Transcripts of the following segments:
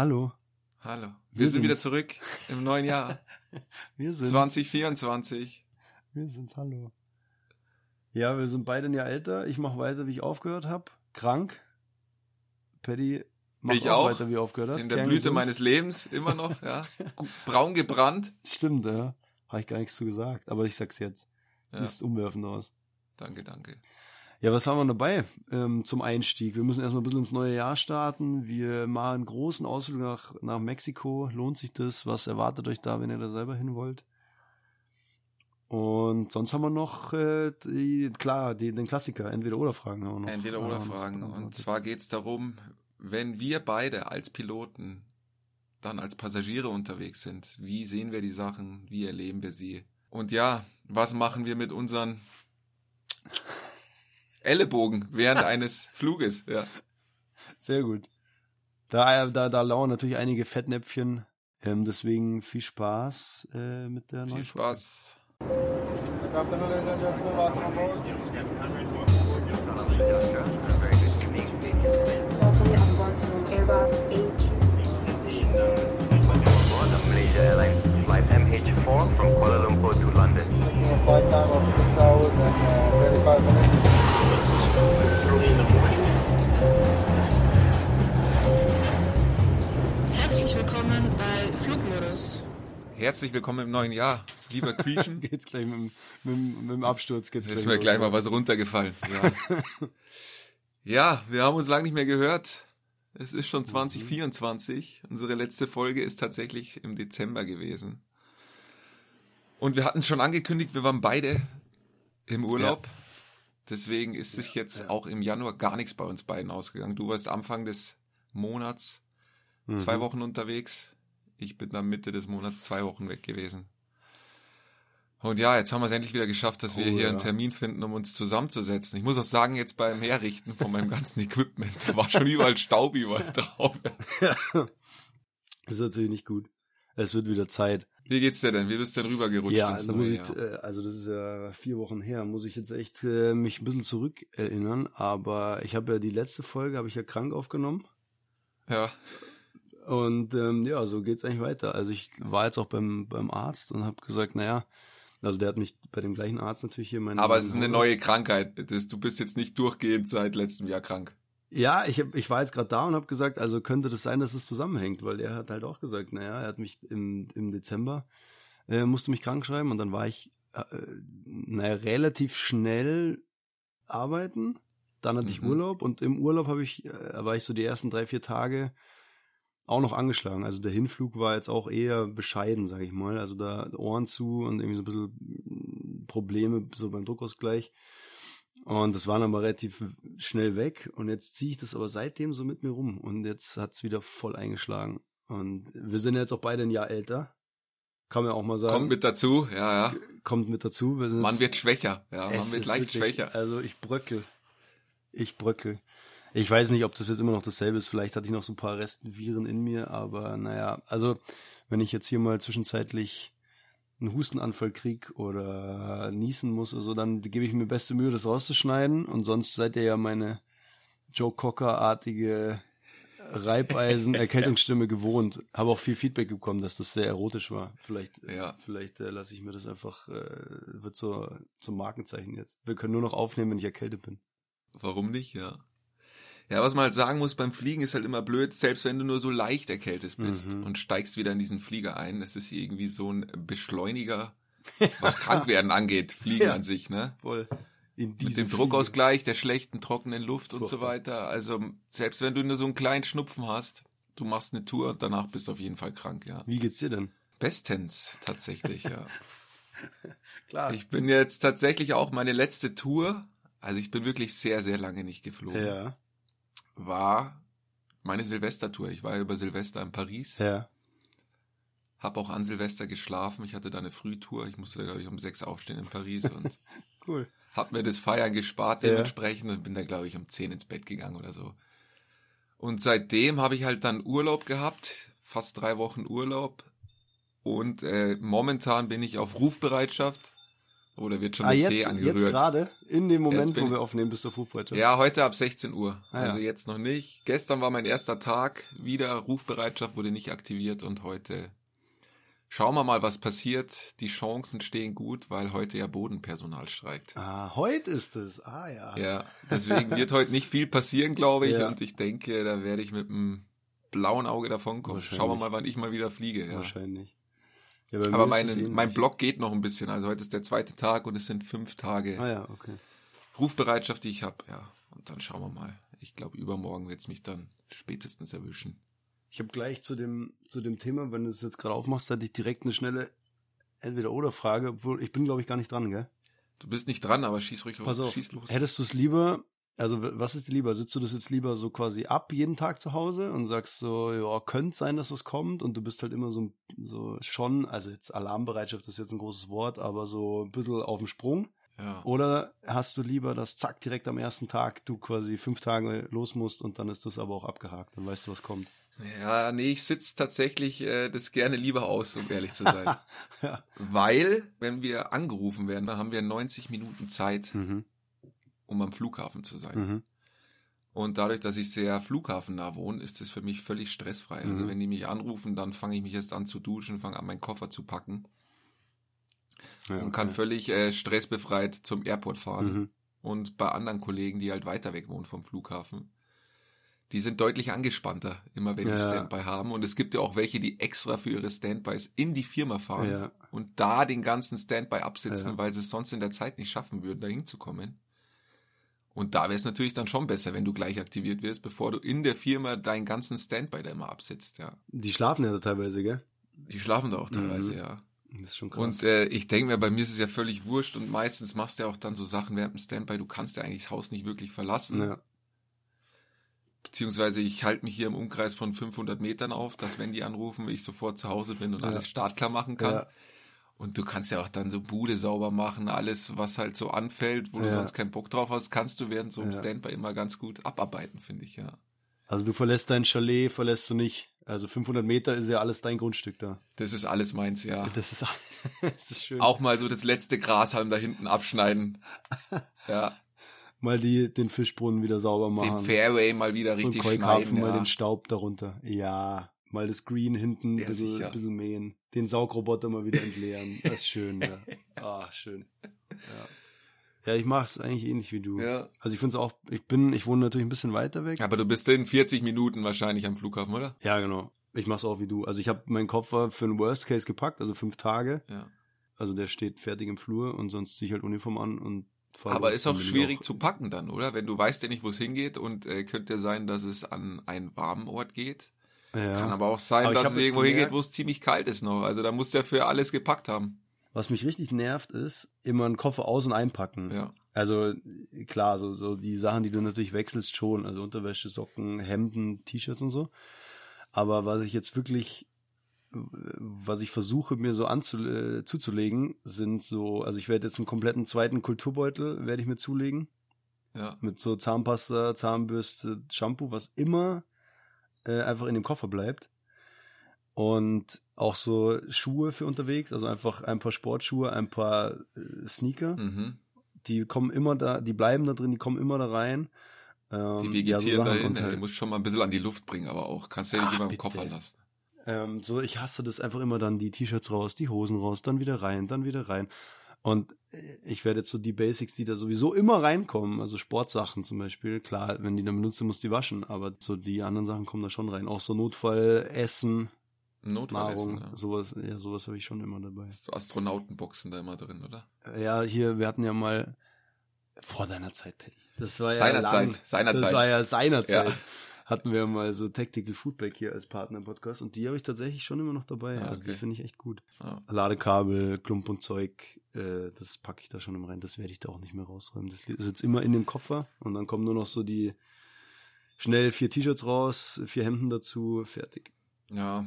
Hallo. Hallo. Wir, Wir sind wieder zurück im neuen Jahr. Wir sind 2024. Wir sind's, hallo. Ja, wir sind beide ein Jahr älter. Ich mache weiter, wie ich aufgehört habe. Krank. Paddy macht Ich auch, auch. weiter, wie er aufgehört hat. In der Kern Blüte gesund. meines Lebens immer noch, ja. Braun gebrannt. Stimmt, ja. Habe ich gar nichts zu gesagt, aber ich sag's jetzt. Ja, Siehst umwerfend aus. danke, danke. Ja, was haben wir dabei ähm, zum Einstieg? Wir müssen erstmal ein bisschen ins neue Jahr starten. Wir machen einen großen Ausflug nach, nach Mexiko. Lohnt sich das? Was erwartet euch da, wenn ihr da selber hin wollt? Und sonst haben wir noch, äh, die, klar, die, den Klassiker, entweder oder Fragen haben wir noch. Entweder oder Haben wir noch- Fragen. haben wir noch- Und zwar geht's darum, wenn wir beide als Piloten dann als Passagiere unterwegs sind, wie sehen wir die Sachen, wie erleben wir sie? Und ja, was machen wir mit unseren Ellenbogen während eines Fluges? Ja. Sehr gut. Da, da, da lauern natürlich einige Fettnäpfchen. Ähm, deswegen viel Spaß äh, mit der neuen Viel. Spaß. Airlines flight MH4 from Kuala Lumpur to London. flight time of 6 hours and uh, 35 minutes. Herzlich willkommen bei Flugmodus. Herzlich willkommen im neuen Jahr, lieber Creation. Geht's gleich mit, dem- mit, mit dem Absturz geht's Ist mir gleich mal was runtergefallen. Ja. ja, wir haben uns lange nicht mehr gehört. Es ist schon 2024. Unsere letzte Folge ist tatsächlich im Dezember gewesen. Und wir hatten es schon angekündigt, wir waren beide im Urlaub. Deswegen ist sich jetzt auch im Januar gar nichts bei uns beiden ausgegangen. Du warst Anfang des Monats Mhm. zwei Wochen unterwegs. Ich bin dann Mitte des Monats zwei Wochen weg gewesen. Und ja, jetzt haben wir es endlich wieder geschafft, dass wir Oh, hier ja. einen Termin finden, um uns zusammenzusetzen. Ich muss auch sagen, jetzt beim Herrichten von meinem ganzen Equipment, da war schon überall Staub überall drauf. Das ist natürlich nicht gut. Es wird wieder Zeit. Wie geht's dir denn? Wie bist du denn rübergerutscht ja, ins da muss ich, äh, also das ist ja vier Wochen her, muss ich jetzt echt äh, mich ein bisschen zurückerinnern. Aber ich habe ja die letzte Folge, habe ich ja krank aufgenommen. Ja, Und ähm, ja, so geht's eigentlich weiter. Also ich war jetzt auch beim, beim Arzt und habe gesagt, naja, also der hat mich bei dem gleichen Arzt natürlich hier meinen. aber es ist eine neue Krankheit. Das, du bist jetzt nicht durchgehend seit letztem Jahr krank. Ja, ich, hab, ich war jetzt gerade da und habe gesagt, also könnte das sein, dass es zusammenhängt, weil er hat halt auch gesagt, naja, er hat mich im, im Dezember, äh, musste mich krank schreiben und dann war ich, äh, naja, relativ schnell arbeiten. Dann hatte ich Mhm. Urlaub und im Urlaub habe ich, äh, war ich so die ersten drei, vier Tage auch noch angeschlagen. Also der Hinflug war jetzt auch eher bescheiden, sage ich mal. Also da Ohren zu und irgendwie so ein bisschen Probleme so beim Druckausgleich. Und das war dann aber relativ schnell weg. Und jetzt ziehe ich das aber seitdem so mit mir rum. Und jetzt hat's wieder voll eingeschlagen. Und wir sind jetzt auch beide ein Jahr älter. Kann man auch mal sagen. Kommt mit dazu, ja, ja. Kommt mit dazu. Wir Man wird schwächer, ja, man es wird leicht wirklich- schwächer. Also ich bröckel. Ich bröckel. Ich weiß nicht, ob das jetzt immer noch dasselbe ist. Vielleicht hatte ich noch so ein paar Restviren in mir, aber naja, also wenn ich jetzt hier mal zwischenzeitlich einen Hustenanfall krieg oder niesen muss, also dann gebe ich mir beste Mühe, das rauszuschneiden. Und sonst seid ihr ja meine Joe Cocker-artige Reibeisen-Erkältungsstimme gewohnt. Habe auch viel Feedback bekommen, dass das sehr erotisch war. Vielleicht, äh, Ja. vielleicht äh, lasse ich mir das einfach, äh, wird so zum Markenzeichen jetzt. Wir können nur noch aufnehmen, wenn ich erkältet bin. Warum nicht, ja. Ja, was man halt sagen muss, beim Fliegen ist halt immer blöd, selbst wenn du nur so leicht erkältet bist Mhm. und steigst wieder in diesen Flieger ein, das ist irgendwie so ein Beschleuniger, was Krankwerden angeht, Fliegen Ja. an sich, ne? Voll. In Mit dem Fliege. Druckausgleich, der schlechten, trockenen Luft und so Furchtbar. weiter. Also, selbst wenn du nur so einen kleinen Schnupfen hast, du machst eine Tour und danach bist du auf jeden Fall krank, ja. Wie geht's dir denn? Bestens, tatsächlich, ja. Klar. Ich bin jetzt tatsächlich auch meine letzte Tour, also ich bin wirklich sehr, sehr lange nicht geflogen. ja, war meine Silvestertour. Ich war über Silvester in Paris, ja. hab auch an Silvester geschlafen. Ich hatte da eine Frühtour. Ich musste da, glaube ich, um sechs aufstehen in Paris und Cool. hab mir das Feiern gespart Ja. dementsprechend und bin da, glaube ich, um zehn ins Bett gegangen oder so. Und seitdem habe ich halt dann Urlaub gehabt, fast drei Wochen Urlaub. Und äh, momentan bin ich auf Rufbereitschaft Oder wird schon Ah, der jetzt, Tee jetzt angerührt? gerade, in dem Moment, wo wir aufnehmen, bist du Rufbereitschaft. Ja, heute ab 16 Uhr. Ah, ja. also jetzt noch nicht. Gestern war mein erster Tag. Wieder Rufbereitschaft wurde nicht aktiviert und heute schauen wir mal, was passiert. Die Chancen stehen gut, weil heute ja Bodenpersonal streikt. Ah, heute ist es. Ah, ja. Ja, deswegen wird heute nicht viel passieren, glaube ich. Ja. Und ich denke, da werde ich mit einem blauen Auge davonkommen. Schauen wir mal, wann ich mal wieder fliege. Ja. Wahrscheinlich. Ja, Aber mein, ähnlich. mein Block geht noch ein bisschen. Also heute ist der zweite Tag und es sind fünf Tage Ah, ja, okay. Rufbereitschaft, die ich habe. Ja, und dann schauen wir mal. Ich glaube, übermorgen wird es mich dann spätestens erwischen. Ich habe gleich zu dem, zu dem Thema, wenn du es jetzt gerade aufmachst, hatte ich direkt eine schnelle Entweder-Oder-Frage, obwohl ich bin, glaube ich, gar nicht dran, gell? Du bist nicht dran, aber schieß ruhig Pass auf, schieß los. hättest du es lieber, also was ist dir lieber? Sitzt du das jetzt lieber so quasi ab jeden Tag zu Hause und sagst so, ja, könnte sein, dass was kommt und du bist halt immer so, so schon, also jetzt Alarmbereitschaft ist jetzt ein großes Wort, aber so ein bisschen auf dem Sprung. Ja. Oder hast du lieber, dass zack direkt am ersten Tag du quasi fünf Tage los musst und dann ist das aber auch abgehakt, dann weißt du, was kommt. ja, nee, ich sitze tatsächlich äh, das gerne lieber aus, um ehrlich zu sein. ja. Weil, wenn wir angerufen werden, dann haben wir 90 Minuten Zeit, Mhm. Um am Flughafen zu sein. Mhm. Und dadurch, dass ich sehr flughafennah wohne, ist es für mich völlig stressfrei. Also Mhm. wenn die mich anrufen, dann fange ich mich erst an zu duschen, fange an, meinen Koffer zu packen Ja, und kann okay. völlig äh, stressbefreit zum Airport fahren. Mhm. Und bei anderen Kollegen, die halt weiter weg wohnen vom Flughafen, die sind deutlich angespannter, immer wenn die Ja. Standby haben. Und es gibt ja auch welche, die extra für ihre Standbys in die Firma fahren Ja. und da den ganzen Standby absitzen, Ja. weil sie es sonst in der Zeit nicht schaffen würden, da hinzukommen. Und da wäre es natürlich dann schon besser, wenn du gleich aktiviert wirst, bevor du in der Firma deinen ganzen Standby da immer absitzt, ja. Die schlafen ja teilweise, gell? Die schlafen da auch teilweise, Mhm. ja. Das ist schon krass. Und äh, ich denke mir, bei mir ist es ja völlig wurscht und meistens machst du ja auch dann so Sachen während dem Standby, du kannst ja eigentlich das Haus nicht wirklich verlassen. ja. Beziehungsweise ich halte mich hier im Umkreis von 500 Metern auf, dass wenn die anrufen, ich sofort zu Hause bin und Ja. alles startklar machen kann. Ja. Und du kannst ja auch dann so Bude sauber machen, alles, was halt so anfällt, wo du Ja. sonst keinen Bock drauf hast, kannst du während so einem Ja. Standby immer ganz gut abarbeiten, finde ich, ja. Also du verlässt dein Chalet, verlässt du nicht. Also 500 Meter ist ja alles dein Grundstück da. Das ist alles meins, ja. Das ist, das ist schön. Auch mal so das letzte Grashalm da hinten abschneiden. Ja, mal die, den Fischbrunnen wieder sauber den machen. Fairway mal wieder so richtig schneiden. mal Ja. den Staub darunter. Ja, mal das Green hinten ein bisschen, bisschen mähen. Den Saugroboter mal wieder entleeren. Das ist schön, ja. Ah, schön. Ja. Ja, ich mache es eigentlich ähnlich wie du. Ja. Also ich finde es auch, ich bin, ich wohne natürlich ein bisschen weiter weg. Aber du bist in 40 Minuten wahrscheinlich am Flughafen, oder? Ja, genau. Ich mache es auch wie du. Also ich habe meinen Koffer für einen Worst Case gepackt, also fünf Tage. Ja. Also der steht fertig im Flur und sonst ziehe ich halt Uniform an und fahr Aber ist auch schwierig zu packen dann, oder? Wenn du weißt ja nicht, wo es hingeht und äh, könnte sein, dass es an einen warmen Ort geht. Ja. Kann aber auch sein, Aber dass es irgendwo hingeht, wo es ziemlich kalt ist noch. Also da musst du ja für alles gepackt haben. Was mich richtig nervt, ist immer einen Koffer aus- und einpacken. Ja. Also klar, so, so die Sachen, die du natürlich wechselst schon, also Unterwäsche, Socken, Hemden, T-Shirts und so. Aber was ich jetzt wirklich, was ich versuche mir so anzu, äh, zuzulegen, sind so, also ich werde jetzt einen kompletten zweiten Kulturbeutel werde ich mir zulegen Ja. mit so Zahnpasta, Zahnbürste, Shampoo, was immer äh, einfach in dem Koffer bleibt. Und auch so Schuhe für unterwegs, also einfach ein paar Sportschuhe, ein paar äh, Sneaker. Mhm. Die kommen immer da, die bleiben da drin, die kommen immer da rein. Ähm, Die ja, so vegetieren dahin. halt- die musst schon mal ein bisschen an die Luft bringen, aber auch. Kannst du ja nicht Ach, immer im. Koffer lassen. Ähm, so, ich hasse das einfach immer dann, die T-Shirts raus, die Hosen raus, dann wieder rein, dann wieder rein. Und äh, ich werde jetzt so die Basics, die da sowieso immer reinkommen, also Sportsachen zum Beispiel, klar, wenn die dann benutzt, muss die waschen, aber so die anderen Sachen kommen da schon rein. Auch so Notfall, Essen, Notfallessen. Nahrung, Ja. sowas, ja, sowas habe ich schon immer dabei. So Astronautenboxen da immer drin, oder? Ja, hier, wir hatten ja mal vor deiner Zeit, Patty. Das war ja Seinerzeit, seinerzeit. Das war ja seinerzeit. Ja. Hatten wir mal so Tactical Foodback hier als Partner im Podcast und die habe ich tatsächlich schon immer noch dabei. Ah, Also die okay. finde ich echt gut. Ja. Ladekabel, Klump und Zeug, äh, das packe ich da schon im rein. Das werde ich da auch nicht mehr rausräumen. Das sitzt immer in dem Koffer und dann kommen nur noch so die schnell vier T-Shirts raus, vier Hemden dazu, fertig. Ja.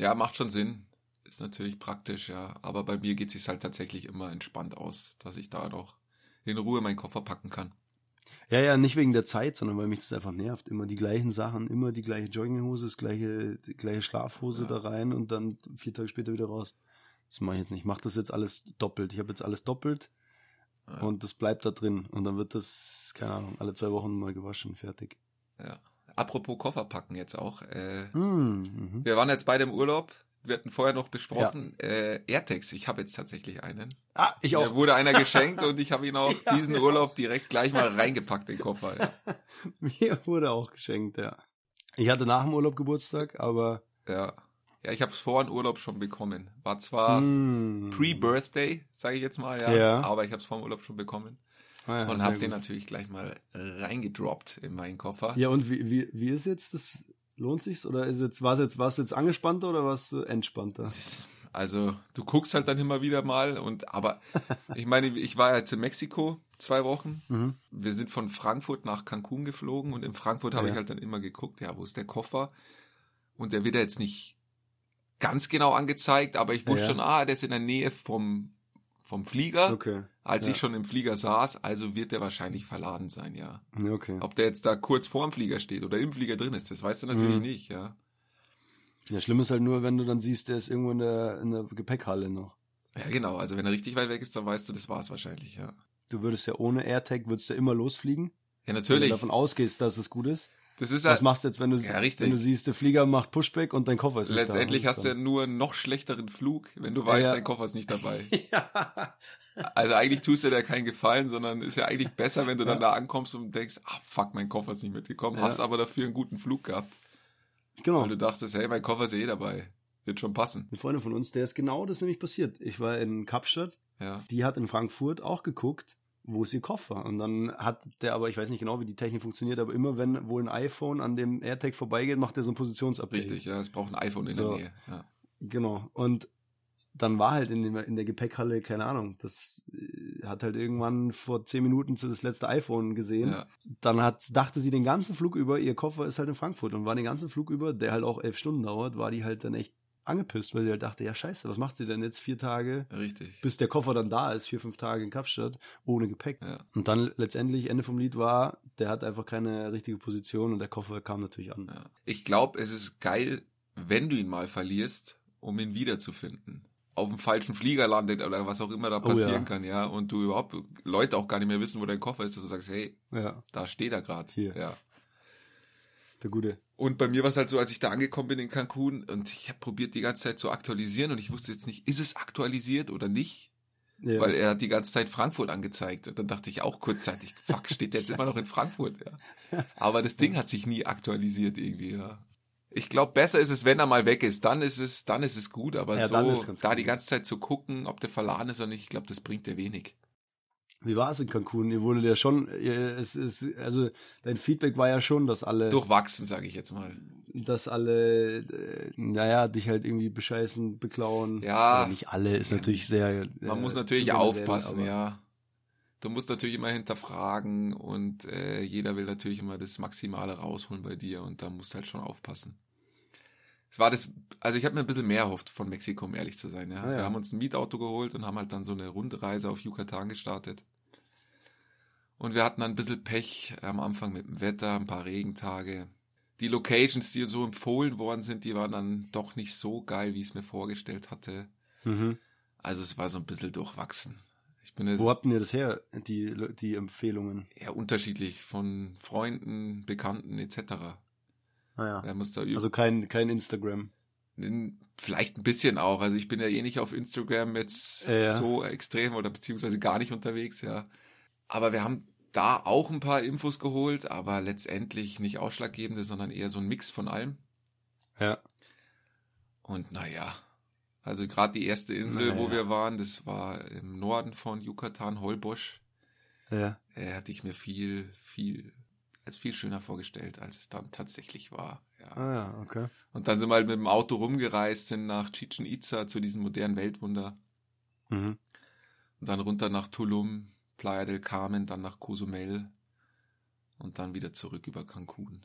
Ja, macht schon Sinn. Ist natürlich praktisch, ja. Aber bei mir geht es sich halt tatsächlich immer entspannt aus, dass ich da doch in Ruhe meinen Koffer packen kann. Ja, ja, nicht wegen der Zeit, sondern weil mich das einfach nervt. Immer die gleichen Sachen, immer die gleiche Jogginghose, das gleiche, die gleiche Schlafhose Ja. da rein und dann vier Tage später wieder raus. Das mache ich jetzt nicht. Ich mache das jetzt alles doppelt. Ich habe jetzt alles doppelt Ja. und das bleibt da drin. Und dann wird das, keine Ahnung, alle zwei Wochen mal gewaschen, fertig. Ja. Apropos Koffer packen jetzt auch. Äh, Hm, mhm. wir waren jetzt beide im Urlaub. Wir hatten vorher noch besprochen, äh, AirTags. Ich habe jetzt tatsächlich einen. Ah, ich Mir auch. wurde einer geschenkt und ich habe ihn auch Ja, diesen ja. Urlaub direkt gleich mal reingepackt, den Koffer. Ja. Mir wurde auch geschenkt, ja. Ich hatte nach dem Urlaub Geburtstag, aber ja. Ja, ich habe es vor dem Urlaub schon bekommen. War zwar hm. Pre-Birthday, sage ich jetzt mal, ja. Ja. Aber ich habe es vor dem Urlaub schon bekommen. Ah, ja, und habe den natürlich gleich mal reingedroppt in meinen Koffer. Ja, und wie, wie, wie ist jetzt das? Lohnt sich's? Oder ist jetzt, war es jetzt, war's jetzt angespannter oder war es entspannter? Also, du guckst halt dann immer wieder mal und aber ich meine, ich war jetzt in Mexiko zwei Wochen. Mhm. Wir sind von Frankfurt nach Cancun geflogen und in Frankfurt habe Ja. ich halt dann immer geguckt, ja, wo ist der Koffer? Und der wird ja jetzt nicht ganz genau angezeigt, aber ich wusste Ja. schon, ah, der ist in der Nähe vom vom Flieger, Okay. Als ja. ich schon im Flieger saß, also wird der wahrscheinlich verladen sein, ja. Okay. Ob der jetzt da kurz vorm Flieger steht oder im Flieger drin ist, das weißt du natürlich Mhm. nicht, ja. Ja, schlimm ist halt nur, wenn du dann siehst, der ist irgendwo in der, in der Gepäckhalle noch. Ja, genau, also wenn er richtig weit weg ist, dann weißt du, das war's wahrscheinlich, ja. Du würdest ja ohne AirTag, würdest ja immer losfliegen. Ja, Wenn natürlich. du davon ausgehst, dass es gut ist. Das ist Was halt, machst du jetzt, wenn du, Ja, wenn du siehst, der Flieger macht Pushback und dein Koffer ist nicht letztendlich da? hast du ja nur einen noch schlechteren Flug, wenn du weißt, ja. dein Koffer ist nicht dabei. ja. Also eigentlich tust du dir keinen Gefallen, sondern ist ja eigentlich besser, wenn du dann da ankommst und denkst, ah fuck, mein Koffer ist nicht mitgekommen, hast aber dafür einen guten Flug gehabt. Genau. Weil du dachtest, hey, mein Koffer ist eh dabei. Wird schon passen. Eine Freundin von uns, der ist genau das nämlich passiert. Ich war in Kapstadt, Ja. die hat in Frankfurt auch geguckt, wo ist ihr Koffer? Und dann hat der aber, ich weiß nicht genau, wie die Technik funktioniert, aber immer wenn wohl ein iPhone an dem AirTag vorbeigeht, macht er so ein Positionsupdate. Richtig, ja, es braucht ein iPhone in So. der Nähe. Ja. Genau. Und dann war halt in, dem, in der Gepäckhalle, keine Ahnung, das äh, hat halt irgendwann vor zehn Minuten zu das letzte iPhone gesehen. Ja. Dann hat, dachte sie den ganzen Flug über, ihr Koffer ist halt in Frankfurt und war den ganzen Flug über, der halt auch elf Stunden dauert, war die halt dann echt angepisst, weil sie halt dachte, ja scheiße, was macht sie denn jetzt vier Tage, Richtig. bis der Koffer dann da ist, vier, fünf Tage in Kapstadt, ohne Gepäck. Ja. Und dann letztendlich, Ende vom Lied war, der hat einfach keine richtige Position und der Koffer kam natürlich an. Ja. Ich glaube, es ist geil, wenn du ihn mal verlierst, um ihn wiederzufinden. Auf dem falschen Flieger landet oder was auch immer da Oh, passieren ja. kann, ja. Und du überhaupt Leute auch gar nicht mehr wissen, wo dein Koffer ist, dass du sagst, hey, da steht er gerade. Ja. Der Gute. Und bei mir war es halt so, als ich da angekommen bin in Cancun und ich habe probiert die ganze Zeit zu aktualisieren und ich wusste jetzt nicht, ist es aktualisiert oder nicht, Ja. weil er hat die ganze Zeit Frankfurt angezeigt und dann dachte ich auch kurzzeitig, fuck, steht der jetzt immer noch in Frankfurt, ja. Aber das Ding hat sich nie aktualisiert irgendwie, ja. Ich glaube, besser ist es, wenn er mal weg ist, dann ist es, dann ist es gut, aber Ja, so da gut. die ganze Zeit zu gucken, ob der verladen ist oder nicht, ich glaube, das bringt dir wenig. Wie war es in Cancun? Ihr wurde ja schon, es ist, also dein Feedback war ja schon, dass alle, Durchwachsen, sage ich jetzt mal. dass alle, äh, naja, dich halt irgendwie bescheißen, beklauen. Ja. Oder nicht alle, ist natürlich sehr. Man äh, muss natürlich aufpassen, aber- ja. Du musst natürlich immer hinterfragen und äh, jeder will natürlich immer das Maximale rausholen bei dir und da musst du halt schon aufpassen. Es war das, also ich habe mir ein bisschen mehr erhofft von Mexiko, um ehrlich zu sein. Ja. Ah, ja. Wir haben uns ein Mietauto geholt und haben halt dann so eine Rundreise auf Yucatan gestartet. Und wir hatten dann ein bisschen Pech am Anfang mit dem Wetter, ein paar Regentage. Die Locations, die uns so empfohlen worden sind, die waren dann doch nicht so geil, wie ich es mir vorgestellt hatte. Mhm. Also es war so ein bisschen durchwachsen. Wo habt ihr das her, die, die Empfehlungen? eher unterschiedlich von Freunden, Bekannten etc. Ah, ja. Muss da Also kein, kein Instagram. Vielleicht ein bisschen auch. Also ich bin ja eh nicht auf Instagram jetzt Ja, so extrem oder beziehungsweise gar nicht unterwegs, ja. Aber wir haben da auch ein paar Infos geholt, aber letztendlich nicht ausschlaggebende, sondern eher so ein Mix von allem. Ja. Und naja, also gerade die erste Insel, wo Naja. wir waren, das war im Norden von Yucatan, Holbosch. Ja. äh, hatte ich mir viel, viel, als viel schöner vorgestellt, als es dann tatsächlich war. Ja. Ah, ja, okay. Und dann sind wir halt mit dem Auto rumgereist, sind nach Chichen Itza zu diesem modernen Weltwunder. Mhm. Und dann runter nach Tulum, Playa del Carmen, dann nach Cozumel und dann wieder zurück über Cancun.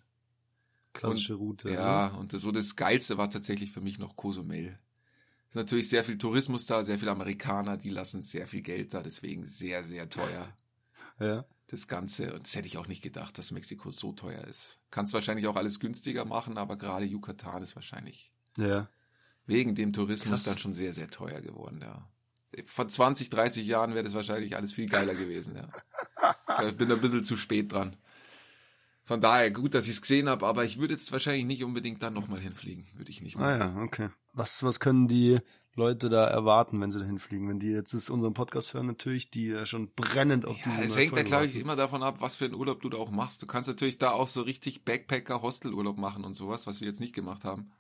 Klassische Route. Ja, ne? und das, so das Geilste war tatsächlich für mich noch Cozumel. Ist natürlich sehr viel Tourismus da, sehr viele Amerikaner, die lassen sehr viel Geld da, deswegen sehr, sehr teuer. Ja. Das Ganze. Und das hätte ich auch nicht gedacht, dass Mexiko so teuer ist. Kannst wahrscheinlich auch alles günstiger machen, aber gerade Yucatan ist wahrscheinlich Ja. wegen dem Tourismus Krass. dann schon sehr, sehr teuer geworden, ja. Vor 20, 30 Jahren wäre das wahrscheinlich alles viel geiler gewesen, ja. Ich bin ein bisschen zu spät dran. Von daher gut, dass ich es gesehen habe, aber ich würde jetzt wahrscheinlich nicht unbedingt dann nochmal hinfliegen. Würde ich nicht Ah machen. ja, okay. Was, was können die Leute da erwarten, wenn sie da hinfliegen? Wenn die jetzt unseren Podcast hören, natürlich, die ja schon brennend auf Ja, diese es hängt ja, glaube ich, immer davon ab, was für einen Urlaub du da auch machst. Du kannst natürlich da auch so richtig Backpacker-Hostelurlaub machen und sowas, was wir jetzt nicht gemacht haben.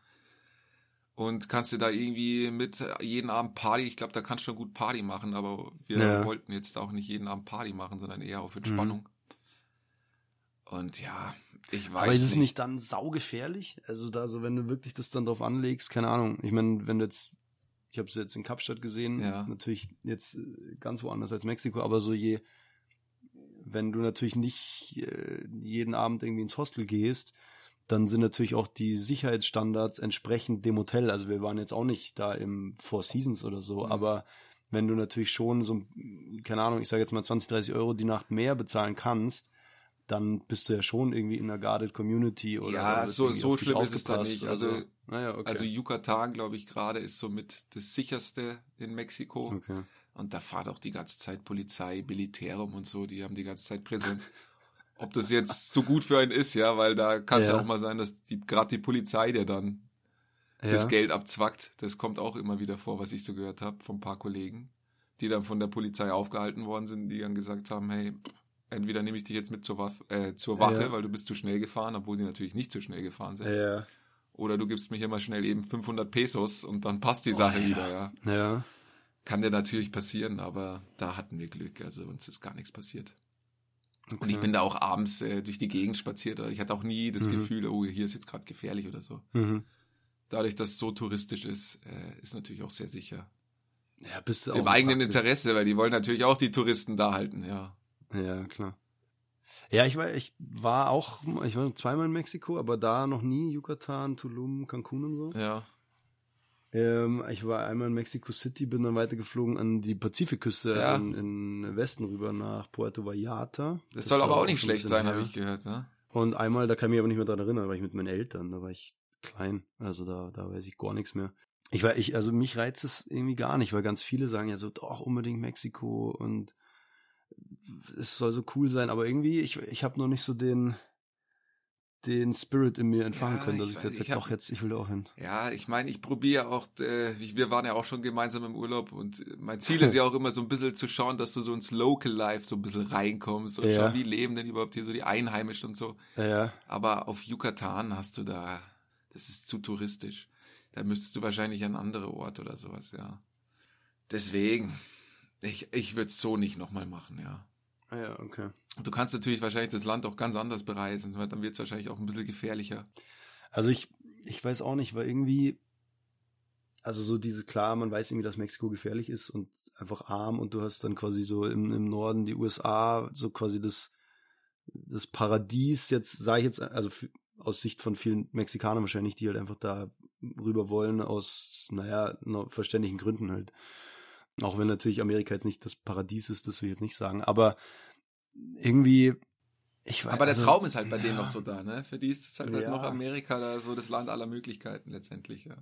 Und kannst du da irgendwie mit jeden Abend Party, ich glaube, da kannst du schon gut Party machen, aber wir Ja. wollten jetzt auch nicht jeden Abend Party machen, sondern eher auf Entspannung. Und ja, ich weiß Aber ist es nicht. nicht dann saugefährlich? Also da, so wenn du wirklich das dann drauf anlegst, keine Ahnung. Ich meine, wenn du jetzt, ich habe es jetzt in Kapstadt gesehen, Ja. natürlich jetzt äh, ganz woanders als Mexiko, aber so je, wenn du natürlich nicht äh, jeden Abend irgendwie ins Hostel gehst, dann sind natürlich auch die Sicherheitsstandards entsprechend dem Hotel. Also wir waren jetzt auch nicht da im Four Seasons oder so, Mhm. aber wenn du natürlich schon so, keine Ahnung, ich sage jetzt mal 20, 30 Euro die Nacht mehr bezahlen kannst, dann bist du ja schon irgendwie in einer guarded Community oder Ja, da so- so schlimm ist es dann aufgepasst nicht. Also- so. Naja, okay. Also Yucatan, glaube ich, gerade ist somit das sicherste in Mexiko. okay. Und da fahrt auch die ganze Zeit Polizei, Militär rum und so, die haben die ganze Zeit Präsenz. Ob das jetzt so gut für einen ist, ja, weil da kann es ja. Ja. auch mal sein, dass die gerade die Polizei, der dann das Ja. Geld abzwackt, das kommt auch immer wieder vor, was ich so gehört habe von ein paar Kollegen, die dann von der Polizei aufgehalten worden sind, die dann gesagt haben, hey, entweder nehme ich dich jetzt mit zur, Waff, äh, zur Wache, Ja. weil du bist zu schnell gefahren, obwohl die natürlich nicht zu schnell gefahren sind. Ja, Oder du gibst mir hier mal schnell eben 500 Pesos und dann passt die Sache wieder, ja. ja. Kann dir natürlich passieren, aber da hatten wir Glück, also uns ist gar nichts passiert. Okay. Und ich bin da auch abends äh, durch die Gegend spaziert, ich hatte auch nie das Mhm. Gefühl, oh, hier ist jetzt gerade gefährlich oder so. Mhm. Dadurch, dass es so touristisch ist, äh, ist natürlich auch sehr sicher. Ja, bist du auch Im eigenen. Interesse, weil die wollen natürlich auch die Touristen da halten, ja. Ja, klar. Ja, ich war, ich war auch, ich war zweimal in Mexiko, aber da noch nie Yucatan, Tulum, Cancun und so. Ja, Ähm, ich war einmal in Mexico City, bin dann weitergeflogen an die Pazifikküste Ja. in, in Westen rüber nach Puerto Vallarta. das, soll war aber auch nicht schlecht sein, habe ich gehört, ne? Und einmal, da kann ich mich aber nicht mehr dran erinnern, da war ich mit meinen Eltern, da war ich klein, also da, da weiß ich gar nichts mehr. Ich war, ich, also mich reizt es irgendwie gar nicht, weil ganz viele sagen ja so, doch, unbedingt Mexiko und es soll so cool sein, aber irgendwie, ich, ich habe noch nicht so den, den Spirit in mir entfangen Ja, können, dass ich ich, jetzt ich hab- doch jetzt, ich will da auch hin. Ja, ich meine, ich probiere auch, äh, wir waren ja auch schon gemeinsam im Urlaub und mein Ziel ist ja auch immer so ein bisschen zu schauen, dass du so ins Local Life so ein bisschen reinkommst und Ja. schauen, wie leben denn überhaupt hier so die Einheimischen und so. Ja, ja. Aber auf Yucatan hast du da, das ist zu touristisch. Da müsstest du wahrscheinlich an andere Ort oder sowas, ja. Deswegen, ich, ich würde es so nicht nochmal machen, ja. Ah, ja, okay. Und du kannst natürlich wahrscheinlich das Land auch ganz anders bereisen, weil dann wird es wahrscheinlich auch ein bisschen gefährlicher. Also ich, ich weiß auch nicht, weil irgendwie, also so diese, klar, man weiß irgendwie, dass Mexiko gefährlich ist und einfach arm und du hast dann quasi so im, im Norden die USA, so quasi das, das Paradies, jetzt sage ich jetzt, also aus Sicht von vielen Mexikanern wahrscheinlich, die halt einfach da rüber wollen aus, naja, verständlichen Gründen halt. Auch wenn natürlich Amerika jetzt nicht das Paradies ist, das will ich jetzt nicht sagen, aber irgendwie, ich weiß Aber der also, Traum ist halt bei denen ja. noch so da, ne? Für die ist es halt, halt Ja. noch Amerika da so das Land aller Möglichkeiten letztendlich, ja.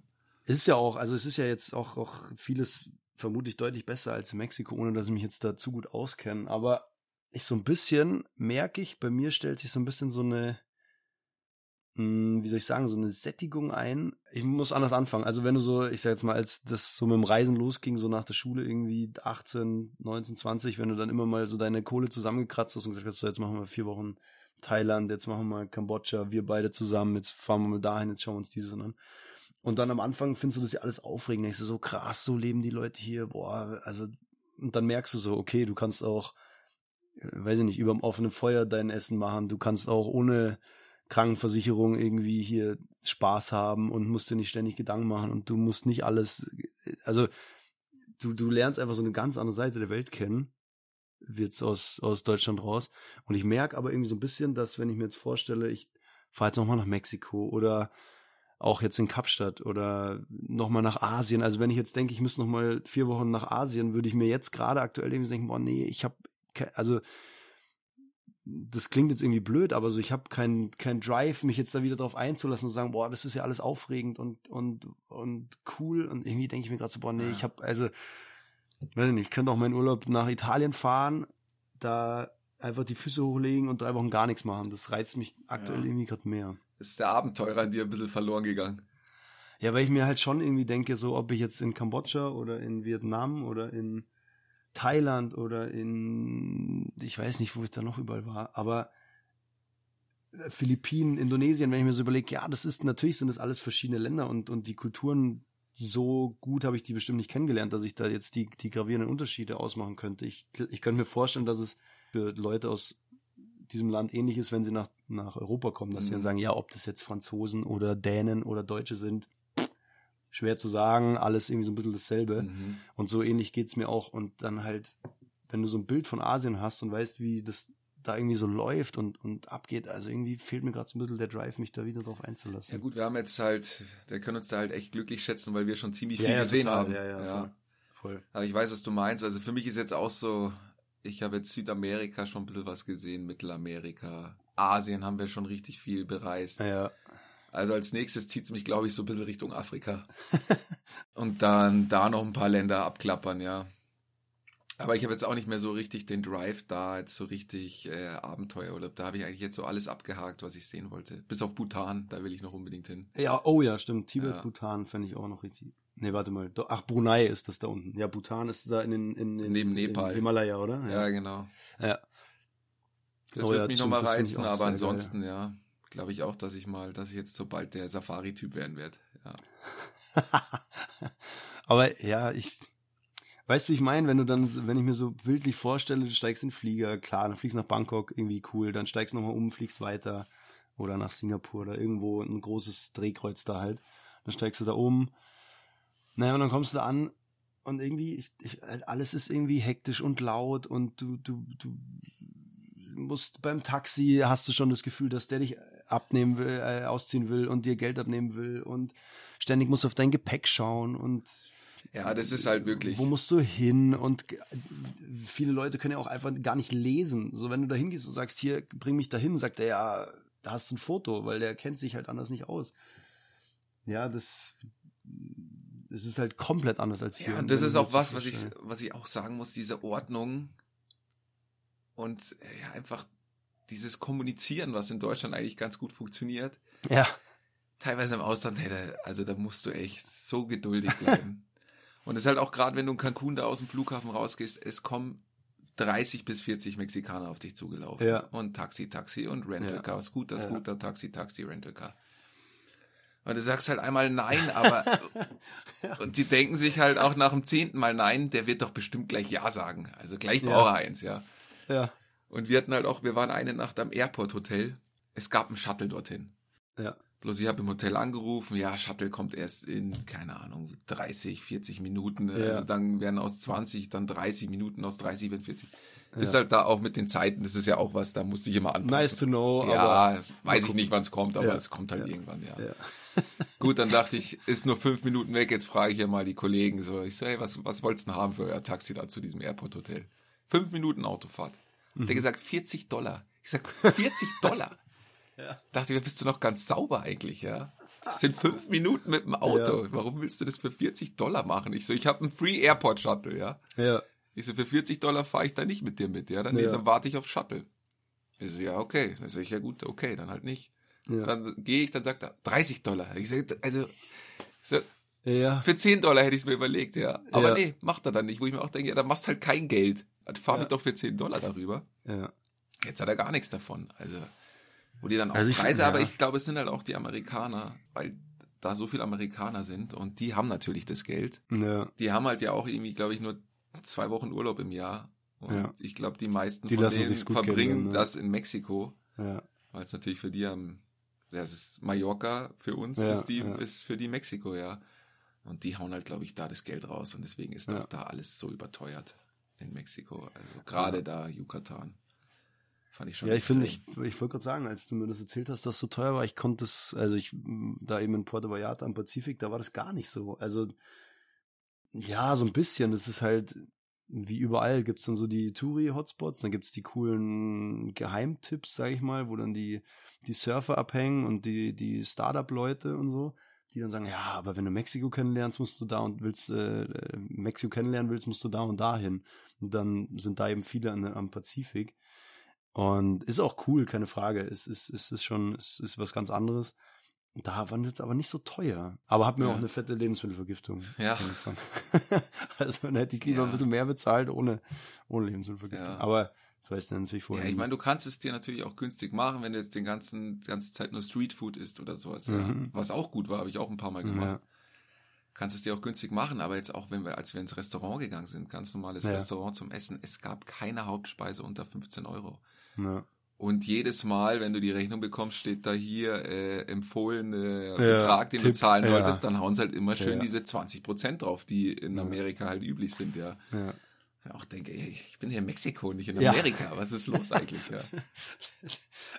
Es ist ja auch, also es ist ja jetzt auch, auch vieles vermutlich deutlich besser als in Mexiko, ohne dass ich mich jetzt da zu gut auskenne. Aber ich so ein bisschen merke ich, bei mir stellt sich so ein bisschen so eine, wie soll ich sagen, so eine Sättigung ein. Ich muss anders anfangen. Also wenn du so, ich sag jetzt mal, als das so mit dem Reisen losging, so nach der Schule irgendwie 18, 19, 20, wenn du dann immer mal so deine Kohle zusammengekratzt hast und gesagt hast, so jetzt machen wir vier Wochen Thailand, jetzt machen wir mal Kambodscha, wir beide zusammen, jetzt fahren wir mal dahin, jetzt schauen wir uns dieses an. Und dann am Anfang findest du das ja alles aufregend. Denkst du so krass, so leben die Leute hier, boah, also, und dann merkst du so, okay, du kannst auch, äh, weiß ich nicht, über dem offenen Feuer dein Essen machen, du kannst auch ohne Krankenversicherung irgendwie hier Spaß haben und musst dir nicht ständig Gedanken machen und du musst nicht alles, also, du, du lernst einfach so eine ganz andere Seite der Welt kennen, jetzt aus, aus Deutschland raus. Und ich merke aber irgendwie so ein bisschen, dass wenn ich mir jetzt vorstelle, ich fahre jetzt nochmal nach Mexiko oder auch jetzt in Kapstadt oder nochmal nach Asien. Also wenn ich jetzt denke, ich müsste nochmal vier Wochen nach Asien, würde ich mir jetzt gerade aktuell irgendwie denken, boah, nee, ich habe, also das klingt jetzt irgendwie blöd, aber so ich habe keinen kein Drive, mich jetzt da wieder drauf einzulassen und sagen, boah, das ist ja alles aufregend und und und cool und irgendwie denke ich mir gerade so, boah, nee, ich habe also weiß ich nicht, ich könnte auch meinen Urlaub nach Italien fahren, da einfach die Füße hochlegen und drei Wochen gar nichts machen. Das reizt mich aktuell Ja. irgendwie gerade mehr. Ist der Abenteurer an dir ein bisschen verloren gegangen. Ja, weil ich mir halt schon irgendwie denke, so ob ich jetzt in Kambodscha oder in Vietnam oder in Thailand oder in, ich weiß nicht, wo ich da noch überall war, aber äh, Philippinen, Indonesien, wenn ich mir so überlege, ja, das ist, natürlich sind das alles verschiedene Länder und, und die Kulturen, so gut habe ich die bestimmt nicht kennengelernt, dass ich da jetzt die, die gravierenden Unterschiede ausmachen könnte. Ich, ich könnte mir vorstellen, dass es für Leute aus diesem Land ähnlich ist, wenn sie nach, nach Europa kommen, dass sie Mhm. dann sagen, ja, ob das jetzt Franzosen oder Dänen oder Deutsche sind, schwer zu sagen, alles irgendwie so ein bisschen dasselbe. Mhm. Und so ähnlich geht's mir auch. Und dann halt, wenn du so ein Bild von Asien hast und weißt, wie das da irgendwie so läuft und, und abgeht, also irgendwie fehlt mir gerade so ein bisschen der Drive, mich da wieder drauf einzulassen. Ja gut, wir haben jetzt halt, wir können uns da halt echt glücklich schätzen, weil wir schon ziemlich Ja, viel ja, gesehen total. haben. Ja, ja, voll. Voll. Aber ich weiß, was du meinst. Also für mich ist jetzt auch so, ich habe jetzt Südamerika schon ein bisschen was gesehen, Mittelamerika, Asien haben wir schon richtig viel bereist. Ja, Also als nächstes zieht's mich, glaube ich, so ein bisschen Richtung Afrika. Und dann da noch ein paar Länder abklappern, ja. Aber ich habe jetzt auch nicht mehr so richtig den Drive da, jetzt so richtig äh, Abenteuerurlaub. Da habe ich eigentlich jetzt so alles abgehakt, was ich sehen wollte. Bis auf Bhutan, da will ich noch unbedingt hin. ja, oh ja, stimmt. Tibet, Ja. Bhutan fände ich auch noch richtig. Nee, warte mal. Ach, Brunei ist das da unten. Ja, Bhutan ist da in den in, in, Neben Nepal. in Himalaya, oder? Ja, genau. ja. Das Oh wird ja, mich nochmal reizen, aber ansonsten, ja, glaube ich auch, dass ich mal, dass ich jetzt so bald der Safari-Typ werden werde. Ja. Aber ja, ich weißt du, ich meine, wenn du dann, wenn ich mir so bildlich vorstelle, du steigst in den Flieger, klar, dann fliegst nach Bangkok, irgendwie cool, dann steigst nochmal um, fliegst weiter oder nach Singapur oder irgendwo ein großes Drehkreuz da halt. Dann steigst du da um. Naja, und dann kommst du da an und irgendwie, ich, ich, alles ist irgendwie hektisch und laut und du, du, du musst beim Taxi hast du schon das Gefühl, dass der dich abnehmen will, äh, ausziehen will und dir Geld abnehmen will und ständig musst du auf dein Gepäck schauen und ja, das ist halt wirklich. wo musst du hin? Und viele Leute können ja auch einfach gar nicht lesen. So, wenn du da hingehst und sagst, hier, bring mich dahin, sagt er, ja, da hast du ein Foto, weil der kennt sich halt anders nicht aus. Ja, das, das ist halt komplett anders als hier. Ja, Und das ist auch was, was ich, was ich auch sagen muss, diese Ordnung und äh, ja, einfach dieses Kommunizieren, was in Deutschland eigentlich ganz gut funktioniert. Ja, Teilweise im Ausland, hey, da, also da musst du echt so geduldig bleiben. und es ist halt auch gerade, wenn du in Cancun da aus dem Flughafen rausgehst, es kommen 30 bis 40 Mexikaner auf dich zugelaufen. Ja. Und Taxi, Taxi und Rentalcar, Scooter, Ja. Scooter, Taxi, Taxi, Rentalcar. Und du sagst halt einmal nein, aber und die denken sich halt auch nach dem zehnten Mal nein, der wird doch bestimmt gleich ja sagen. Also gleich Ja. braucht er eins, ja. ja, Und wir hatten halt auch, wir waren eine Nacht am Airport Hotel. Es gab einen Shuttle dorthin. ja, Bloß ich habe im Hotel angerufen, ja, Shuttle kommt erst in, keine Ahnung, 30, 40 Minuten. Ja. Also dann werden aus 20, dann 30 Minuten, aus 30 werden 40. Ja. Ist halt da auch mit den Zeiten, das ist ja auch was, da musste ich immer anpassen. nice to know, ja, weiß ich nicht, wann es kommt, aber Ja. es kommt halt irgendwann, ja. ja. Gut, dann dachte ich, ist nur fünf Minuten weg, jetzt frage ich ja mal die Kollegen so. Ich so, hey, was, was wollt's denn haben für euer Taxi da zu diesem Airport-Hotel? Fünf Minuten Autofahrt. Mhm. Der gesagt, 40 Dollar. Ich sag, 40 Dollar? Ja. Dachte ich, bist du noch ganz sauber eigentlich, ja? Das sind fünf Minuten mit dem Auto. Ja. Warum willst du das für 40 Dollar machen? Ich so, ich habe einen Free Airport Shuttle, ja? ja, Ich so, für 40 Dollar fahre ich da nicht mit dir mit, ja? Dann, nee, Ja. dann warte ich auf Shuttle. Ich so, ja, okay. Dann sag ich, ja gut, okay, dann halt nicht. ja, Dann gehe ich, dann sagt er, 30 Dollar. Ich sag, also, so, ja, für 10 Dollar hätte ich es mir überlegt, ja. Aber Ja. nee, macht er dann nicht, wo ich mir auch denke, ja, dann machst halt kein Geld. Dann fahr mich Ja. doch für 10 Dollar darüber. ja. Jetzt hat er gar nichts davon. Also, wo die dann auch Also ich- Preise, ja. aber ich glaube, es sind halt auch die Amerikaner, weil da so viele Amerikaner sind und die haben natürlich das Geld. ja. Die haben halt ja auch irgendwie, glaube ich, nur zwei Wochen Urlaub im Jahr. Und Ja. ich glaube, die meisten Die von denen verbringen gehen, ne? das in Mexiko, ja. weil es natürlich für die am, das ist Mallorca, für uns Ja, ist die, ja. ist für die Mexiko, ja. Und die hauen halt, glaube ich, da das Geld raus und deswegen ist Ja. auch da alles so überteuert in Mexiko. Also gerade Ja. da Yucatan. Fand ich schon. Ja, ich finde, ich, ich wollte gerade sagen, als du mir das erzählt hast, dass es so teuer war, ich konnte es, also ich, da eben in Puerto Vallarta am Pazifik, da war das gar nicht so. Also, ja, so ein bisschen. Das ist halt, wie überall gibt's dann so die Touri-Hotspots, dann gibt's die coolen Geheimtipps, sag ich mal, wo dann die, die Surfer abhängen und die, die Startup-Leute und so, die dann sagen, ja, aber wenn du Mexiko kennenlernst, musst du da und willst, äh, Mexiko kennenlernen willst, musst du da und da hin. Und dann sind da eben viele an, am Pazifik. Und ist auch cool, keine Frage. Es ist, ist, ist schon, es ist was ganz anderes. Da waren jetzt aber nicht so teuer. Aber hab mir Ja. auch eine fette Lebensmittelvergiftung. Ja. angefangen. also dann hätte ich lieber Ja. ein bisschen mehr bezahlt ohne, ohne Lebensmittelvergiftung. Ja. Aber das weißt du natürlich Ja, vorher. ich nie. meine, du kannst es dir natürlich auch günstig machen, wenn du jetzt den ganzen, die ganze Zeit nur Streetfood isst oder sowas. Ja. Mhm. Was auch gut war, habe ich auch ein paar Mal gemacht. ja. Kannst es dir auch günstig machen, aber jetzt auch, wenn wir, als wir ins Restaurant gegangen sind, ganz normales Ja. Restaurant zum Essen, es gab keine Hauptspeise unter 15 Euro. Ja. Und jedes Mal, wenn du die Rechnung bekommst, steht da hier äh, empfohlene Ja, Betrag, den du Tipp, zahlen ja. solltest, dann hauen sie halt immer schön Ja. diese 20 Prozent drauf, die in Ja. Amerika halt üblich sind, ja. Ja. Auch denke, ey, ich bin hier in Mexiko, nicht in Ja. Amerika. Was ist los eigentlich? Ja.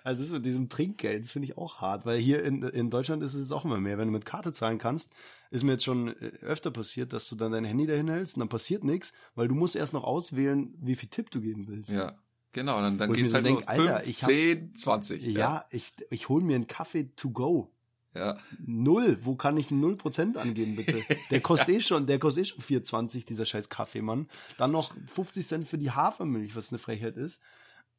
Also das mit diesem Trinkgeld, das finde ich auch hart, weil hier in, in Deutschland ist es jetzt auch immer mehr. Wenn du mit Karte zahlen kannst, ist mir jetzt schon äh, öfter passiert, dass du dann dein Handy dahin hältst und dann passiert nichts, weil du musst erst noch auswählen, wie viel Tipp du geben willst. ja. Genau, dann, dann geht's so halt denk, nur Alter, 5, ich hab- 10, 20. Ja, ich, ich hole mir einen Kaffee to go. Ja. Null. Wo kann ich null Prozent angeben, bitte? Der kostet eh schon, der kostet eh schon 4,20, dieser scheiß Kaffeemann. Dann noch 50 Cent für die Hafermilch, was eine Frechheit ist.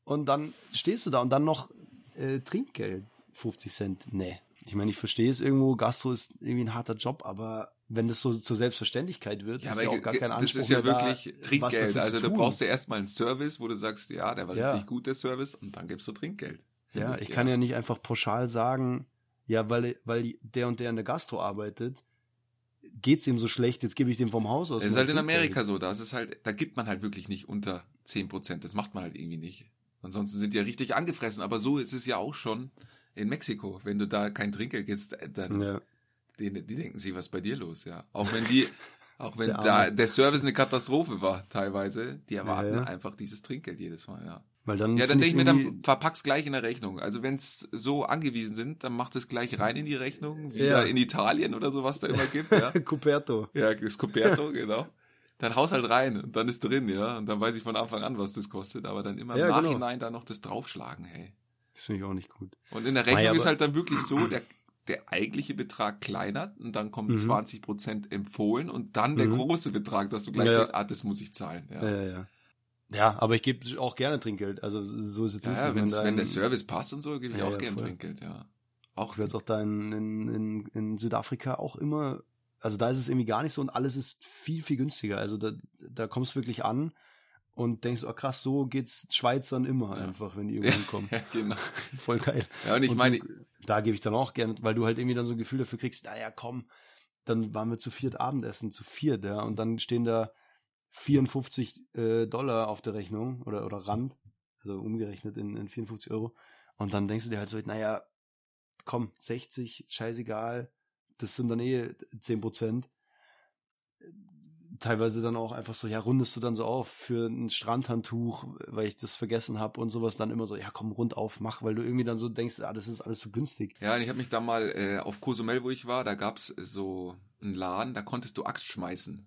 Und dann stehst du da und dann noch äh, Trinkgeld. 50 Cent. Nee. Ich meine, ich verstehe es irgendwo, Gastro ist irgendwie ein harter Job, aber wenn das so zur Selbstverständlichkeit wird, Ja, ist ja auch gar kein das Anspruch ist ja da, wirklich was Trinkgeld. Also da brauchst du erstmal einen Service, wo du sagst, ja, der war Ja. richtig gut, der Service, und dann gibst du Trinkgeld. Ja, ich kann ja nicht einfach pauschal sagen, ja, weil, weil der und der in der Gastro arbeitet, geht's ihm so schlecht, jetzt gebe ich dem vom Haus aus. Es ist halt in. Amerika so, da ist es halt, da gibt man halt wirklich nicht unter 10 Prozent. Das macht man halt irgendwie nicht. Ansonsten sind die ja richtig angefressen. Aber so ist es ja auch schon in Mexiko. Wenn du da kein Trinkgeld gibst, äh, dann Ja. die, die denken sich, was bei dir los, ja. Auch wenn die, auch wenn Der da der Service eine Katastrophe war, teilweise, die erwarten Ja, ja. einfach dieses Trinkgeld jedes Mal, ja. Weil dann Ja, dann denke ich mir, dann verpack's gleich in der Rechnung. Also wenn's so angewiesen sind, dann macht es gleich rein in die Rechnung, wie Ja. da in Italien oder so, was da immer gibt, ja. Cuperto. Ja, das Coperto, genau. Dann haus halt rein und dann ist drin, ja. Und dann weiß ich von Anfang an, was das kostet. Aber dann immer im Ja, genau. Nachhinein da noch das draufschlagen, hey. Das finde ich auch nicht gut. Und in der Rechnung aber- ist halt dann wirklich so, der, der eigentliche Betrag kleiner und dann kommen Mhm. 20 Prozent empfohlen und dann der Mhm. große Betrag, dass du gleich ja. denkst, ah, das muss ich zahlen. Ja, Ja, ja, ja. Aber ich gebe auch gerne Trinkgeld. Also so ist es ja, nicht. ja Wenn wenn der Service passt und so, gebe ich Ja, auch ja, gern voll. Trinkgeld, ja. Auch Ich werde auch da in, in, in, Südafrika auch immer, also da ist es irgendwie gar nicht so und alles ist viel, viel günstiger. Also da, da kommst du wirklich an und denkst, oh krass, so geht's Schweizern immer Ja. einfach, wenn die irgendwo hinkommen. ja, genau. Voll geil. Ja, und ich Und meine, du, da gebe ich dann auch gerne, weil du halt irgendwie dann so ein Gefühl dafür kriegst, naja, komm, dann waren wir zu viert Abendessen, zu viert, ja, und dann stehen da 54 äh, Dollar auf der Rechnung oder, oder Rand, also umgerechnet in, in 54 Euro. Und dann denkst du dir halt so, naja, komm, 60, scheißegal, das sind dann eh 10 Prozent. Teilweise dann auch einfach so, ja, rundest du dann so auf für ein Strandhandtuch, weil ich das vergessen habe und sowas, dann immer so, ja, komm, rund auf, mach, weil du irgendwie dann so denkst, ah, das ist alles so günstig. Ja, ich habe mich da mal äh, auf Cozumel, wo ich war, da gab's so einen Laden, da konntest du Axt schmeißen.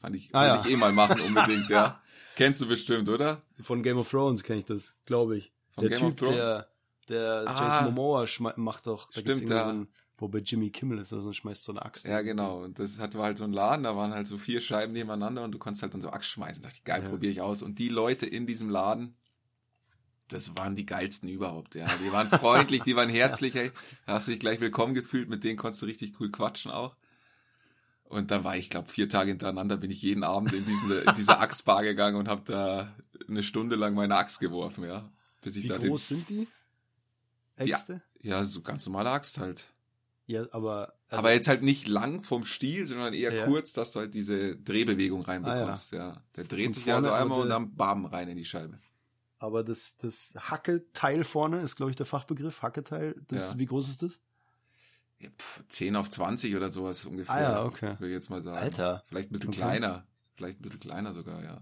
Fand ich, Ah, ja. ich eh mal machen unbedingt, ja. Kennst du bestimmt, oder? Von Game of Thrones kenne ich das, glaube ich. Von der Game of Typ, Thrones? der, der Ah. Jason Momoa macht doch, da gibt's Stimmt, irgendwie ja. so ein, wo bei Jimmy Kimmel ist, also schmeißt so eine Axt. Ja, genau. Und das hat war halt so ein Laden, da waren halt so vier Scheiben nebeneinander und du konntest halt dann so Axt schmeißen. Da dachte ich, geil, Ja. probiere ich aus. Und die Leute in diesem Laden, das waren die geilsten überhaupt, ja. Die waren freundlich, die waren herzlich, ey. Da hast du dich gleich willkommen gefühlt, mit denen konntest du richtig cool quatschen auch. Und dann war ich, glaube vier Tage hintereinander bin ich jeden Abend in, diesen, in diese Axtbar gegangen und habe da eine Stunde lang meine Axt geworfen, ja. Bis ich Wie da groß sind die? Ja. Äxte? Den, ja, so ganz normale Axt halt. Ja, aber. also- Aber jetzt halt nicht lang vom Stiel, sondern eher Ja. kurz, dass du halt diese Drehbewegung reinbekommst, ja. Der dreht Und sich ja so vorne, einmal aber und der- dann bam rein in die Scheibe. Aber das, das Hacketeil vorne ist, glaube ich, der Fachbegriff. Hacketeil. Das, Ja. Wie groß ist das? Ja, pf, 10 auf 20 oder sowas ungefähr. Ah ja, okay. Würde ich jetzt mal sagen. Alter. Vielleicht ein bisschen Okay. kleiner. Vielleicht ein bisschen kleiner sogar, ja.